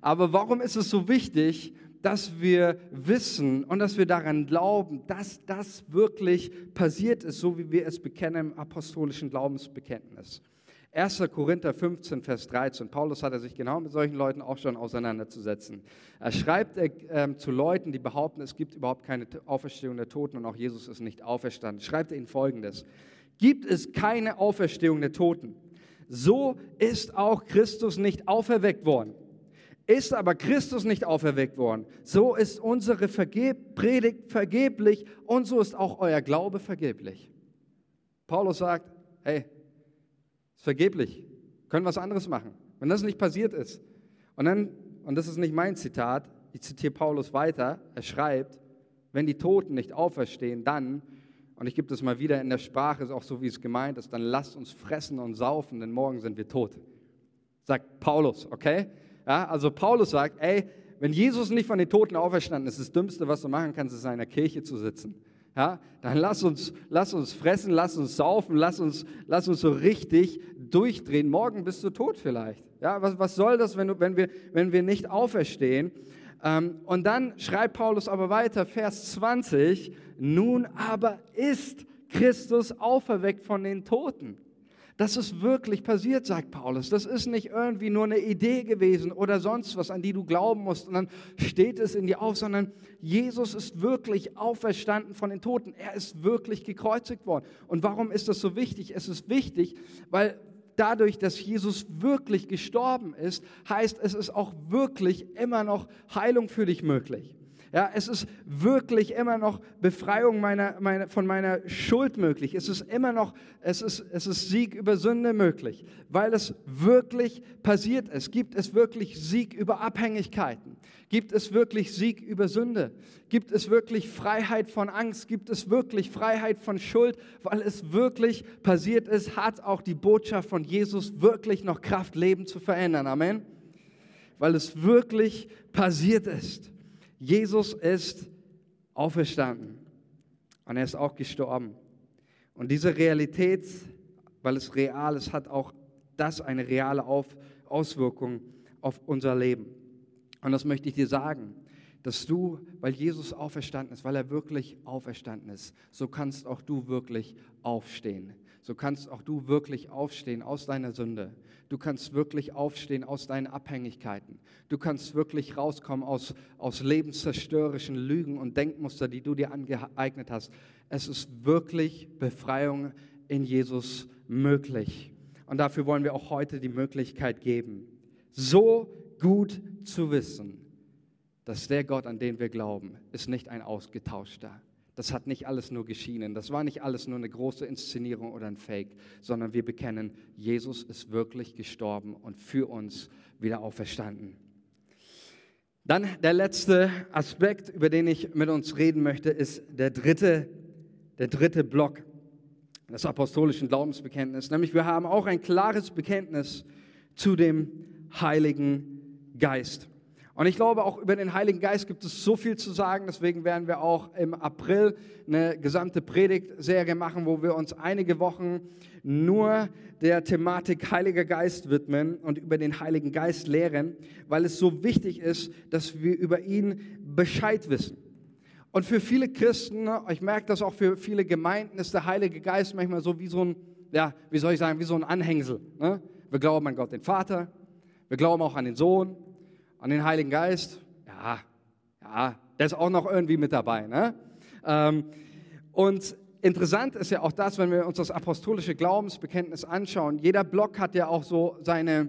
Aber warum ist es so wichtig, dass wir wissen und dass wir daran glauben, dass das wirklich passiert ist, so wie wir es bekennen im apostolischen Glaubensbekenntnis? 1. Korinther 15, Vers 13. Paulus hatte sich genau mit solchen Leuten auch schon auseinanderzusetzen. Er schreibt äh, zu Leuten, die behaupten, es gibt überhaupt keine Auferstehung der Toten und auch Jesus ist nicht auferstanden. Schreibt er ihnen folgendes. Gibt es keine Auferstehung der Toten, so ist auch Christus nicht auferweckt worden. Ist aber Christus nicht auferweckt worden, so ist unsere Vergeb Predigt vergeblich und so ist auch euer Glaube vergeblich. Paulus sagt, hey, vergeblich. Können was anderes machen. Wenn das nicht passiert ist. Und dann, und das ist nicht mein Zitat, ich zitiere Paulus weiter, er schreibt, wenn die Toten nicht auferstehen, dann, und ich gebe das mal wieder in der Sprache, ist auch so, wie es gemeint ist, dann lasst uns fressen und saufen, denn morgen sind wir tot. Sagt Paulus, okay? Ja, also Paulus sagt, ey, wenn Jesus nicht von den Toten auferstanden ist, das Dümmste, was du machen kannst, ist in einer Kirche zu sitzen ja, dann lass uns, lass uns fressen, lass uns saufen, lass uns, lass uns so richtig durchdrehen. Morgen bist du tot vielleicht. Ja, was, was soll das, wenn, du, wenn, wir, wenn wir nicht auferstehen? Ähm, und dann schreibt Paulus aber weiter, Vers 20, nun aber ist Christus auferweckt von den Toten. Das ist wirklich passiert, sagt Paulus. Das ist nicht irgendwie nur eine Idee gewesen oder sonst was, an die du glauben musst. Und dann steht es in dir auf, sondern Jesus ist wirklich auferstanden von den Toten. Er ist wirklich gekreuzigt worden. Und warum ist das so wichtig? Es ist wichtig, weil dadurch, dass Jesus wirklich gestorben ist, heißt es ist auch wirklich immer noch Heilung für dich möglich. Ja, es ist wirklich immer noch Befreiung meiner, meiner, von meiner Schuld möglich. Es ist immer noch, es ist, es ist Sieg über Sünde möglich, weil es wirklich passiert ist. Gibt es wirklich Sieg über Abhängigkeiten? Gibt es wirklich Sieg über Sünde? Gibt es wirklich Freiheit von Angst? Gibt es wirklich Freiheit von Schuld? Weil es wirklich passiert ist, hat auch die Botschaft von Jesus wirklich noch Kraft, Leben zu verändern. Amen. Weil es wirklich passiert ist. Jesus ist auferstanden und er ist auch gestorben. Und diese Realität, weil es real ist, hat auch das eine reale auf Auswirkung auf unser Leben. Und das möchte ich dir sagen, dass du, weil Jesus auferstanden ist, weil er wirklich auferstanden ist, so kannst auch du wirklich aufstehen. So kannst auch du wirklich aufstehen aus deiner Sünde. Du kannst wirklich aufstehen aus deinen Abhängigkeiten. Du kannst wirklich rauskommen aus, aus lebenszerstörerischen Lügen und Denkmuster, die du dir angeeignet hast. Es ist wirklich Befreiung in Jesus möglich. Und dafür wollen wir auch heute die Möglichkeit geben, so gut zu wissen, dass der Gott, an den wir glauben, ist nicht ein ausgetauschter. Das hat nicht alles nur geschienen. Das war nicht alles nur eine große Inszenierung oder ein Fake, sondern wir bekennen, Jesus ist wirklich gestorben und für uns wieder auferstanden. Dann der letzte Aspekt, über den ich mit uns reden möchte, ist der dritte, der dritte Block des apostolischen Glaubensbekenntnisses. Nämlich wir haben auch ein klares Bekenntnis zu dem Heiligen Geist. Und ich glaube, auch über den Heiligen Geist gibt es so viel zu sagen. Deswegen werden wir auch im April eine gesamte Predigtserie machen, wo wir uns einige Wochen nur der Thematik Heiliger Geist widmen und über den Heiligen Geist lehren, weil es so wichtig ist, dass wir über ihn Bescheid wissen. Und für viele Christen, ich merke das auch für viele Gemeinden, ist der Heilige Geist manchmal so wie so ein, ja, wie soll ich sagen, wie so ein Anhängsel. Ne? Wir glauben an Gott, den Vater, wir glauben auch an den Sohn, an den Heiligen Geist, ja, ja, der ist auch noch irgendwie mit dabei. Ne? Ähm, und interessant ist ja auch das, wenn wir uns das apostolische Glaubensbekenntnis anschauen. Jeder Block hat ja auch so seine,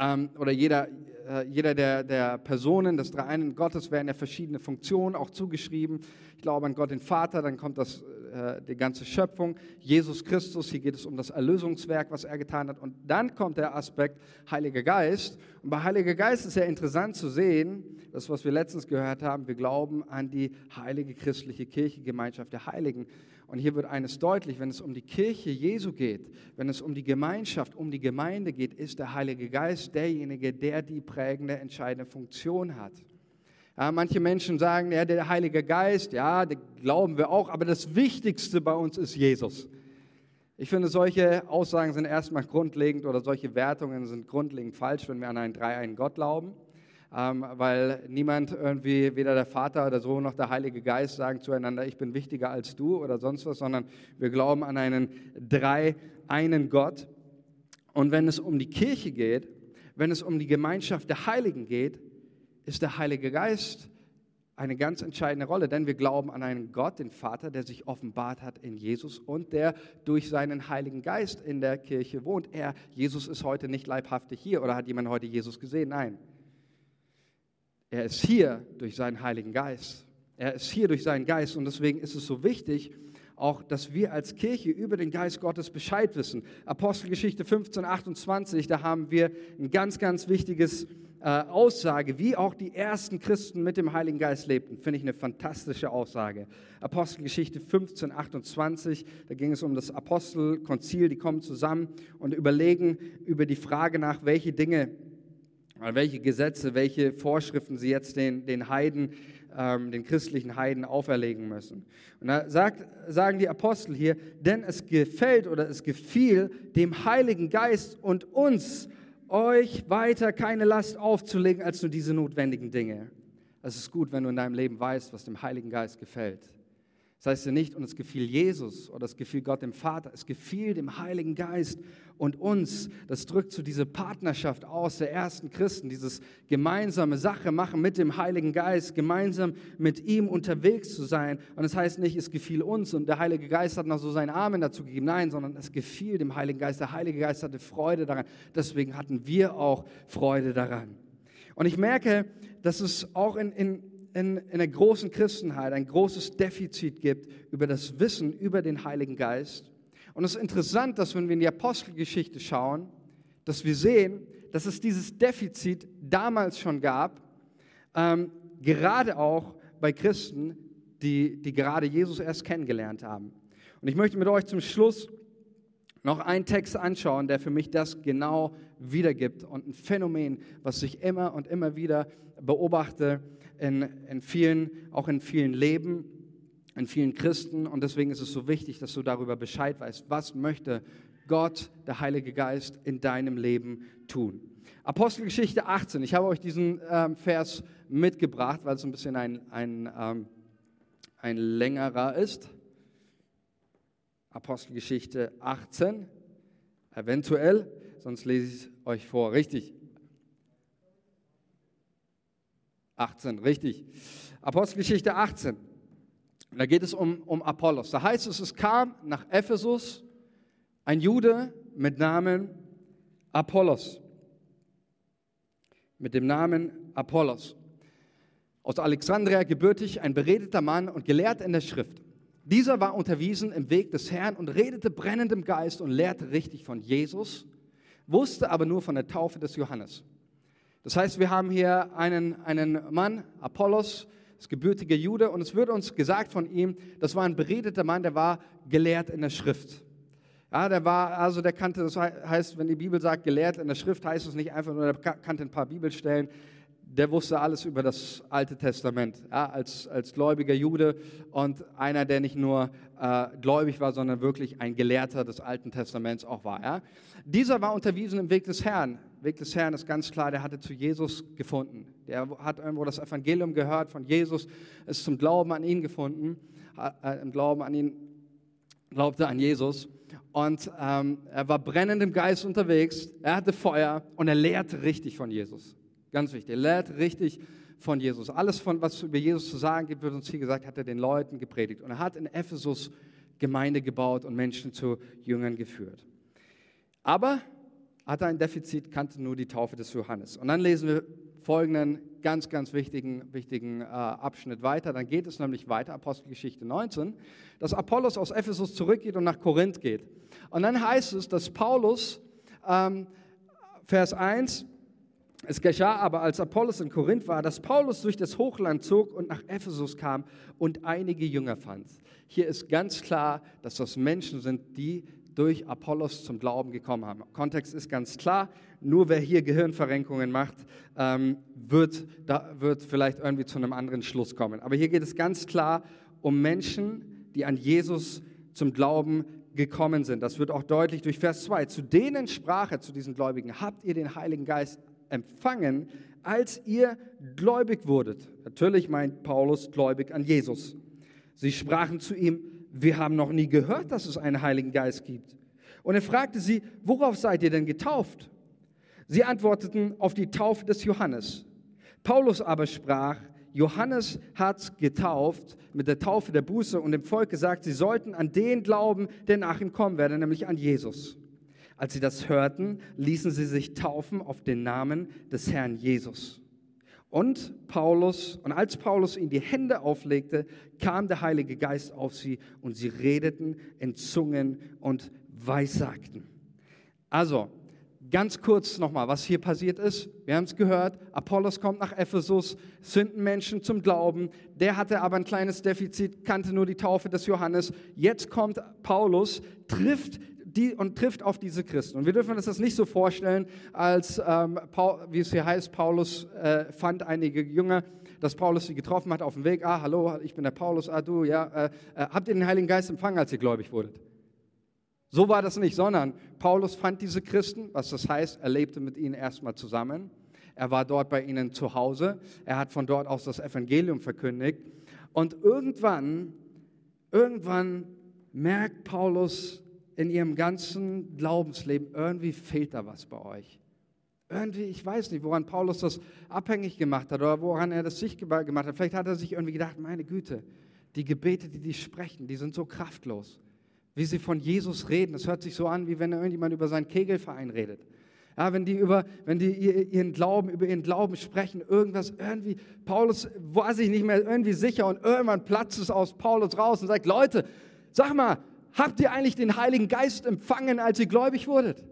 ähm, oder jeder, äh, jeder der, der Personen des Dreieinen Gottes werden ja verschiedene Funktionen auch zugeschrieben. Ich glaube an Gott den Vater, dann kommt das äh, die ganze Schöpfung, Jesus Christus, hier geht es um das Erlösungswerk, was er getan hat. Und dann kommt der Aspekt Heiliger Geist. Und bei Heiliger Geist ist ja interessant zu sehen, das, was wir letztens gehört haben, wir glauben an die heilige christliche Kirche, Gemeinschaft der Heiligen. Und hier wird eines deutlich, wenn es um die Kirche Jesu geht, wenn es um die Gemeinschaft, um die Gemeinde geht, ist der Heilige Geist derjenige, der die prägende, entscheidende Funktion hat. Ja, manche Menschen sagen, ja, der Heilige Geist, ja, den glauben wir auch, aber das Wichtigste bei uns ist Jesus. Ich finde, solche Aussagen sind erstmal grundlegend oder solche Wertungen sind grundlegend falsch, wenn wir an einen dreieinen Gott glauben, ähm, weil niemand irgendwie, weder der Vater oder so noch der Heilige Geist sagen zueinander, ich bin wichtiger als du oder sonst was, sondern wir glauben an einen dreieinen Gott. Und wenn es um die Kirche geht, wenn es um die Gemeinschaft der Heiligen geht, ist der Heilige Geist eine ganz entscheidende Rolle, denn wir glauben an einen Gott, den Vater, der sich offenbart hat in Jesus und der durch seinen Heiligen Geist in der Kirche wohnt. Er, Jesus ist heute nicht leibhaftig hier oder hat jemand heute Jesus gesehen? Nein. Er ist hier durch seinen Heiligen Geist. Er ist hier durch seinen Geist und deswegen ist es so wichtig, auch, dass wir als Kirche über den Geist Gottes Bescheid wissen. Apostelgeschichte 15, 28, da haben wir ein ganz, ganz wichtiges Aussage, wie auch die ersten Christen mit dem Heiligen Geist lebten. Finde ich eine fantastische Aussage. Apostelgeschichte 15, 28, da ging es um das Apostelkonzil, die kommen zusammen und überlegen über die Frage nach, welche Dinge, welche Gesetze, welche Vorschriften sie jetzt den, den Heiden ähm, den christlichen Heiden auferlegen müssen. Und da sagt, sagen die Apostel hier, denn es gefällt oder es gefiel dem Heiligen Geist und uns euch weiter keine Last aufzulegen als nur diese notwendigen Dinge. Es ist gut, wenn du in deinem Leben weißt, was dem Heiligen Geist gefällt. Das heißt ja nicht, und es gefiel Jesus oder es gefiel Gott dem Vater, es gefiel dem Heiligen Geist und uns. Das drückt so diese Partnerschaft aus der ersten Christen, dieses gemeinsame Sache machen mit dem Heiligen Geist, gemeinsam mit ihm unterwegs zu sein. Und es das heißt nicht, es gefiel uns und der Heilige Geist hat noch so seinen Armen dazu gegeben. Nein, sondern es gefiel dem Heiligen Geist. Der Heilige Geist hatte Freude daran. Deswegen hatten wir auch Freude daran. Und ich merke, dass es auch in, in in, in der großen Christenheit ein großes Defizit gibt über das Wissen über den Heiligen Geist. Und es ist interessant, dass wenn wir in die Apostelgeschichte schauen, dass wir sehen, dass es dieses Defizit damals schon gab, ähm, gerade auch bei Christen, die, die gerade Jesus erst kennengelernt haben. Und ich möchte mit euch zum Schluss noch einen Text anschauen, der für mich das genau wiedergibt und ein Phänomen, was ich immer und immer wieder beobachte in, in vielen, auch in vielen Leben, in vielen Christen. Und deswegen ist es so wichtig, dass du darüber Bescheid weißt, was möchte Gott, der Heilige Geist, in deinem Leben tun. Apostelgeschichte 18. Ich habe euch diesen ähm, Vers mitgebracht, weil es ein bisschen ein, ein, ähm, ein längerer ist. Apostelgeschichte 18. Eventuell, sonst lese ich es euch vor. Richtig. 18, richtig. Apostelgeschichte 18. Da geht es um, um Apollos. Da heißt es, es kam nach Ephesus ein Jude mit Namen Apollos. Mit dem Namen Apollos. aus Alexandria gebürtig, ein beredeter Mann und gelehrt in der Schrift. Dieser war unterwiesen im Weg des Herrn und redete brennendem Geist und lehrte richtig von Jesus, wusste aber nur von der Taufe des Johannes. Das heißt, wir haben hier einen, einen Mann, Apollos, das gebürtige Jude, und es wird uns gesagt von ihm, das war ein beredeter Mann, der war gelehrt in der Schrift. Ja, der war, also der kannte, das heißt, wenn die Bibel sagt, gelehrt in der Schrift, heißt es nicht einfach nur, der kannte ein paar Bibelstellen, der wusste alles über das Alte Testament, ja, als, als gläubiger Jude und einer, der nicht nur äh, gläubig war, sondern wirklich ein Gelehrter des Alten Testaments auch war. Ja. Dieser war unterwiesen im Weg des Herrn. Weg des Herrn ist ganz klar, der hatte zu Jesus gefunden. Der hat irgendwo das Evangelium gehört von Jesus, ist zum Glauben an ihn gefunden, äh, im Glauben an ihn, glaubte an Jesus. Und ähm, er war brennend im Geist unterwegs, er hatte Feuer und er lehrte richtig von Jesus. Ganz wichtig. Er lehrt richtig von Jesus. Alles, von, was über Jesus zu sagen gibt, wird uns hier gesagt, hat er den Leuten gepredigt. Und er hat in Ephesus Gemeinde gebaut und Menschen zu Jüngern geführt. Aber hat er ein Defizit, kannte nur die Taufe des Johannes. Und dann lesen wir folgenden ganz, ganz wichtigen, wichtigen äh, Abschnitt weiter. Dann geht es nämlich weiter, Apostelgeschichte 19, dass Apollos aus Ephesus zurückgeht und nach Korinth geht. Und dann heißt es, dass Paulus, ähm, Vers 1, es geschah aber, als Apollos in Korinth war, dass Paulus durch das Hochland zog und nach Ephesus kam und einige Jünger fand. Hier ist ganz klar, dass das Menschen sind, die durch Apollos zum Glauben gekommen haben. Kontext ist ganz klar, nur wer hier Gehirnverrenkungen macht, ähm, wird, da, wird vielleicht irgendwie zu einem anderen Schluss kommen. Aber hier geht es ganz klar um Menschen, die an Jesus zum Glauben gekommen sind. Das wird auch deutlich durch Vers 2. Zu denen sprach er, zu diesen Gläubigen, habt ihr den Heiligen Geist empfangen, als ihr gläubig wurdet. Natürlich meint Paulus gläubig an Jesus. Sie sprachen zu ihm, wir haben noch nie gehört, dass es einen Heiligen Geist gibt. Und er fragte sie, worauf seid ihr denn getauft? Sie antworteten auf die Taufe des Johannes. Paulus aber sprach, Johannes hat getauft mit der Taufe der Buße und dem Volk gesagt, sie sollten an den glauben, der nach ihm kommen werde, nämlich an Jesus. Als sie das hörten, ließen sie sich taufen auf den Namen des Herrn Jesus. Und Paulus, und als Paulus ihnen die Hände auflegte, kam der Heilige Geist auf sie und sie redeten in Zungen und weissagten. Also, ganz kurz nochmal, was hier passiert ist. Wir haben es gehört, Apollos kommt nach Ephesus, sünden Menschen zum Glauben. Der hatte aber ein kleines Defizit, kannte nur die Taufe des Johannes. Jetzt kommt Paulus, trifft die, und trifft auf diese Christen. Und wir dürfen uns das nicht so vorstellen, als, ähm, Paul, wie es hier heißt, Paulus äh, fand einige Jünger, dass Paulus sie getroffen hat auf dem Weg. Ah, hallo, ich bin der Paulus. Ah, du, ja. Äh, äh, habt ihr den Heiligen Geist empfangen, als ihr gläubig wurdet? So war das nicht, sondern Paulus fand diese Christen, was das heißt, er lebte mit ihnen erstmal zusammen. Er war dort bei ihnen zu Hause. Er hat von dort aus das Evangelium verkündigt. Und irgendwann, irgendwann merkt Paulus, in ihrem ganzen Glaubensleben, irgendwie fehlt da was bei euch. Irgendwie, ich weiß nicht, woran Paulus das abhängig gemacht hat oder woran er das sichtbar gemacht hat. Vielleicht hat er sich irgendwie gedacht, meine Güte, die Gebete, die die sprechen, die sind so kraftlos. Wie sie von Jesus reden, das hört sich so an, wie wenn irgendjemand über seinen Kegelverein redet. Ja, wenn die, über, wenn die ihren Glauben, über ihren Glauben sprechen, irgendwas, irgendwie, Paulus war sich nicht mehr irgendwie sicher und irgendwann platzt es aus Paulus raus und sagt, Leute, sag mal, Habt ihr eigentlich den Heiligen Geist empfangen, als ihr gläubig wurdet?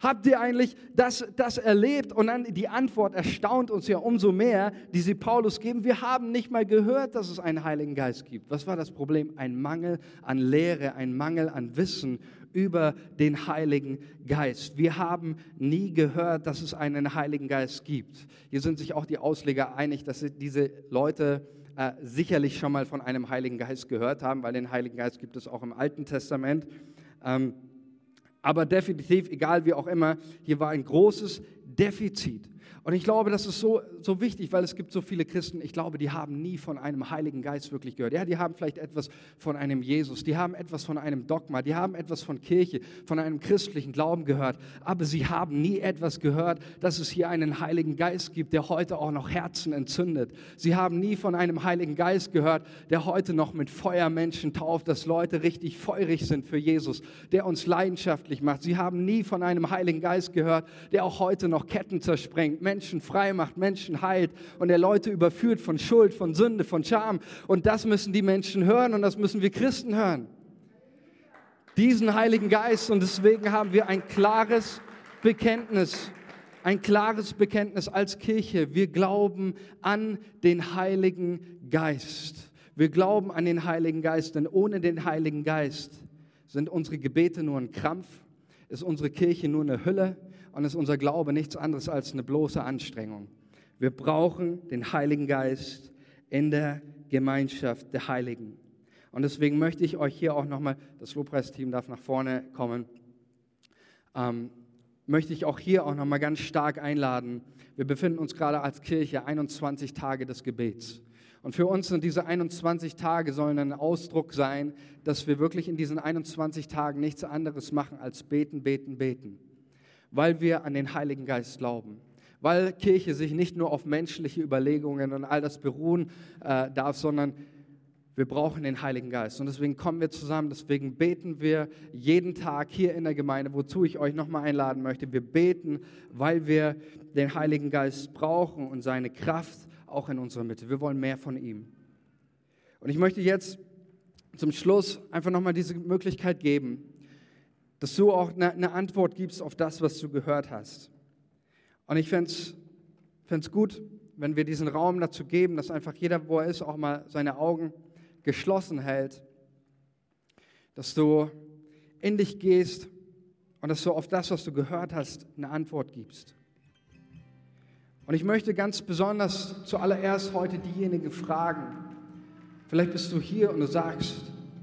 Habt ihr eigentlich das, das erlebt? Und dann die Antwort erstaunt uns ja umso mehr, die sie Paulus geben. Wir haben nicht mal gehört, dass es einen Heiligen Geist gibt. Was war das Problem? Ein Mangel an Lehre, ein Mangel an Wissen über den Heiligen Geist. Wir haben nie gehört, dass es einen Heiligen Geist gibt. Hier sind sich auch die Ausleger einig, dass diese Leute äh, sicherlich schon mal von einem Heiligen Geist gehört haben, weil den Heiligen Geist gibt es auch im Alten Testament. Ähm, aber definitiv, egal wie auch immer, hier war ein großes Defizit. Und ich glaube, das ist so, so wichtig, weil es gibt so viele Christen, ich glaube, die haben nie von einem Heiligen Geist wirklich gehört. Ja, die haben vielleicht etwas von einem Jesus, die haben etwas von einem Dogma, die haben etwas von Kirche, von einem christlichen Glauben gehört, aber sie haben nie etwas gehört, dass es hier einen Heiligen Geist gibt, der heute auch noch Herzen entzündet. Sie haben nie von einem Heiligen Geist gehört, der heute noch mit Feuer Menschen tauft, dass Leute richtig feurig sind für Jesus, der uns leidenschaftlich macht. Sie haben nie von einem Heiligen Geist gehört, der auch heute noch Ketten zersprengt bringt, Menschen frei macht, Menschen heilt und der Leute überführt von Schuld, von Sünde, von Scham. Und das müssen die Menschen hören und das müssen wir Christen hören. Diesen Heiligen Geist und deswegen haben wir ein klares Bekenntnis ein klares Bekenntnis als Kirche. Wir glauben an den Heiligen Geist. Wir glauben an den Heiligen Geist, denn ohne den Heiligen Geist sind unsere Gebete nur ein Krampf, ist unsere Kirche nur eine Hülle und ist unser Glaube nichts anderes als eine bloße Anstrengung. Wir brauchen den Heiligen Geist in der Gemeinschaft der Heiligen. Und deswegen möchte ich euch hier auch nochmal, das Lobpreisteam darf nach vorne kommen, ähm, möchte ich auch hier auch nochmal ganz stark einladen. Wir befinden uns gerade als Kirche 21 Tage des Gebets. Und für uns sind diese 21 Tage sollen ein Ausdruck sein, dass wir wirklich in diesen 21 Tagen nichts anderes machen als beten, beten, beten. Weil wir an den Heiligen Geist glauben. Weil Kirche sich nicht nur auf menschliche Überlegungen und all das beruhen äh, darf, sondern wir brauchen den Heiligen Geist und deswegen kommen wir zusammen, deswegen beten wir jeden Tag hier in der Gemeinde, wozu ich euch nochmal einladen möchte. Wir beten, weil wir den Heiligen Geist brauchen und seine Kraft auch in unserer Mitte. Wir wollen mehr von ihm. Und ich möchte jetzt zum Schluss einfach nochmal diese Möglichkeit geben, dass du auch eine, eine, Antwort gibst auf das, was du gehört hast. Und ich fände es gut, wenn wir diesen Raum dazu geben, dass einfach jeder, wo er ist, auch mal seine Augen geschlossen hält, dass du in dich gehst und dass du auf das, was du gehört hast, eine Antwort gibst. Und ich möchte ganz besonders zuallererst heute diejenigen fragen, vielleicht bist du hier und du sagst,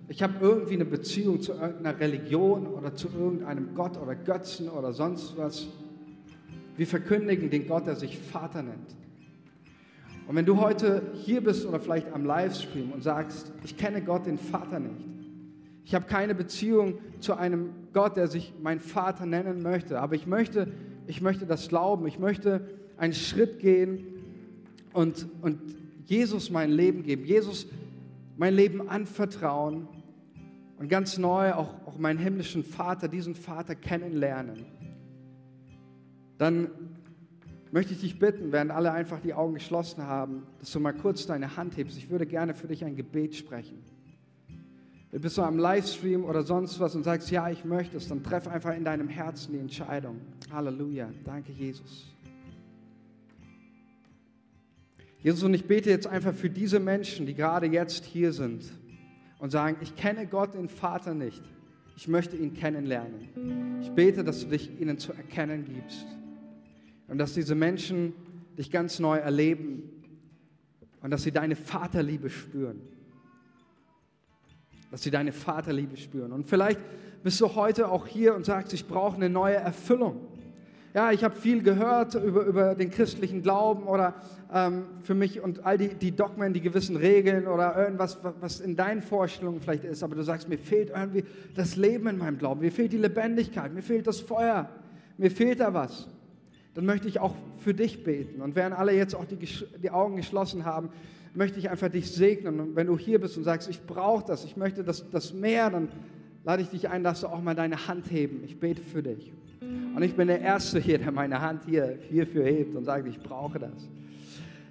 ich habe irgendwie eine Beziehung zu irgendeiner Religion oder zu irgendeinem Gott oder Götzen oder sonst was. Wir verkündigen den Gott, der sich Vater nennt. Und wenn du heute hier bist oder vielleicht am Livestream und sagst, ich kenne Gott, den Vater nicht, ich habe keine Beziehung zu einem Gott, der sich mein Vater nennen möchte, aber ich möchte, ich möchte das glauben, ich möchte einen Schritt gehen und, und Jesus mein Leben geben, Jesus mein Leben anvertrauen und ganz neu auch, auch meinen himmlischen Vater, diesen Vater kennenlernen, dann möchte ich dich bitten, während alle einfach die Augen geschlossen haben, dass du mal kurz deine Hand hebst. Ich würde gerne für dich ein Gebet sprechen. Wenn bist du am Livestream oder sonst was und sagst, ja, ich möchte es, dann treff einfach in deinem Herzen die Entscheidung. Halleluja. Danke, Jesus. Jesus, und ich bete jetzt einfach für diese Menschen, die gerade jetzt hier sind und sagen, ich kenne Gott, den Vater nicht. Ich möchte ihn kennenlernen. Ich bete, dass du dich ihnen zu erkennen gibst. Und dass diese Menschen dich ganz neu erleben und dass sie deine Vaterliebe spüren. Dass sie deine Vaterliebe spüren. Und vielleicht bist du heute auch hier und sagst, ich brauche eine neue Erfüllung. Ja, ich habe viel gehört über, über den christlichen Glauben oder ähm, für mich und all die, die Dogmen, die gewissen Regeln oder irgendwas, was in deinen Vorstellungen vielleicht ist. Aber du sagst, mir fehlt irgendwie das Leben in meinem Glauben. Mir fehlt die Lebendigkeit. Mir fehlt das Feuer. Mir fehlt da was dann möchte ich auch für dich beten. Und während alle jetzt auch die, die Augen geschlossen haben, möchte ich einfach dich segnen. Und wenn du hier bist und sagst, ich brauche das, ich möchte das, das mehr, dann lade ich dich ein, dass du auch mal deine Hand heben. Ich bete für dich. Und ich bin der Erste hier, der meine Hand hier hierfür hebt und sagt, ich brauche das.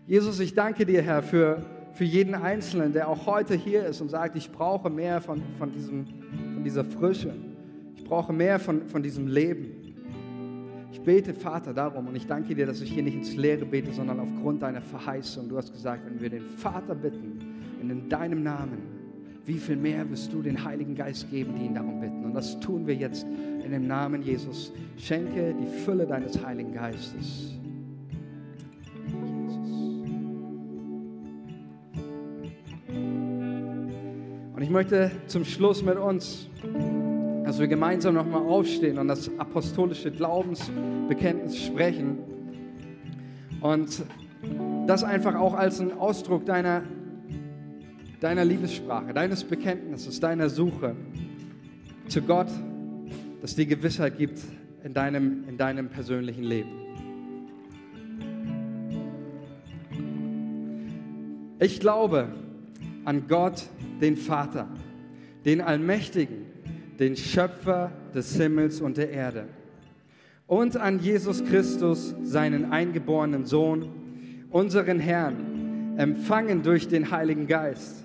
Jesus, ich danke dir, Herr, für, für jeden Einzelnen, der auch heute hier ist und sagt, ich brauche mehr von, von, diesem, von dieser Frische. Ich brauche mehr von, von diesem Leben. Ich bete, Vater, darum und ich danke dir, dass ich hier nicht ins Leere bete, sondern aufgrund deiner Verheißung. Du hast gesagt, wenn wir den Vater bitten, in deinem Namen, wie viel mehr wirst du den Heiligen Geist geben, die ihn darum bitten. Und das tun wir jetzt in dem Namen Jesus. Schenke die Fülle deines Heiligen Geistes. Und ich möchte zum Schluss mit uns dass wir gemeinsam nochmal aufstehen und das apostolische Glaubensbekenntnis sprechen. Und das einfach auch als ein Ausdruck deiner, deiner Liebessprache, deines Bekenntnisses, deiner Suche zu Gott, dass die Gewissheit gibt in deinem, in deinem persönlichen Leben. Ich glaube an Gott, den Vater, den Allmächtigen, den Schöpfer des Himmels und der Erde und an Jesus Christus, seinen eingeborenen Sohn, unseren Herrn, empfangen durch den Heiligen Geist,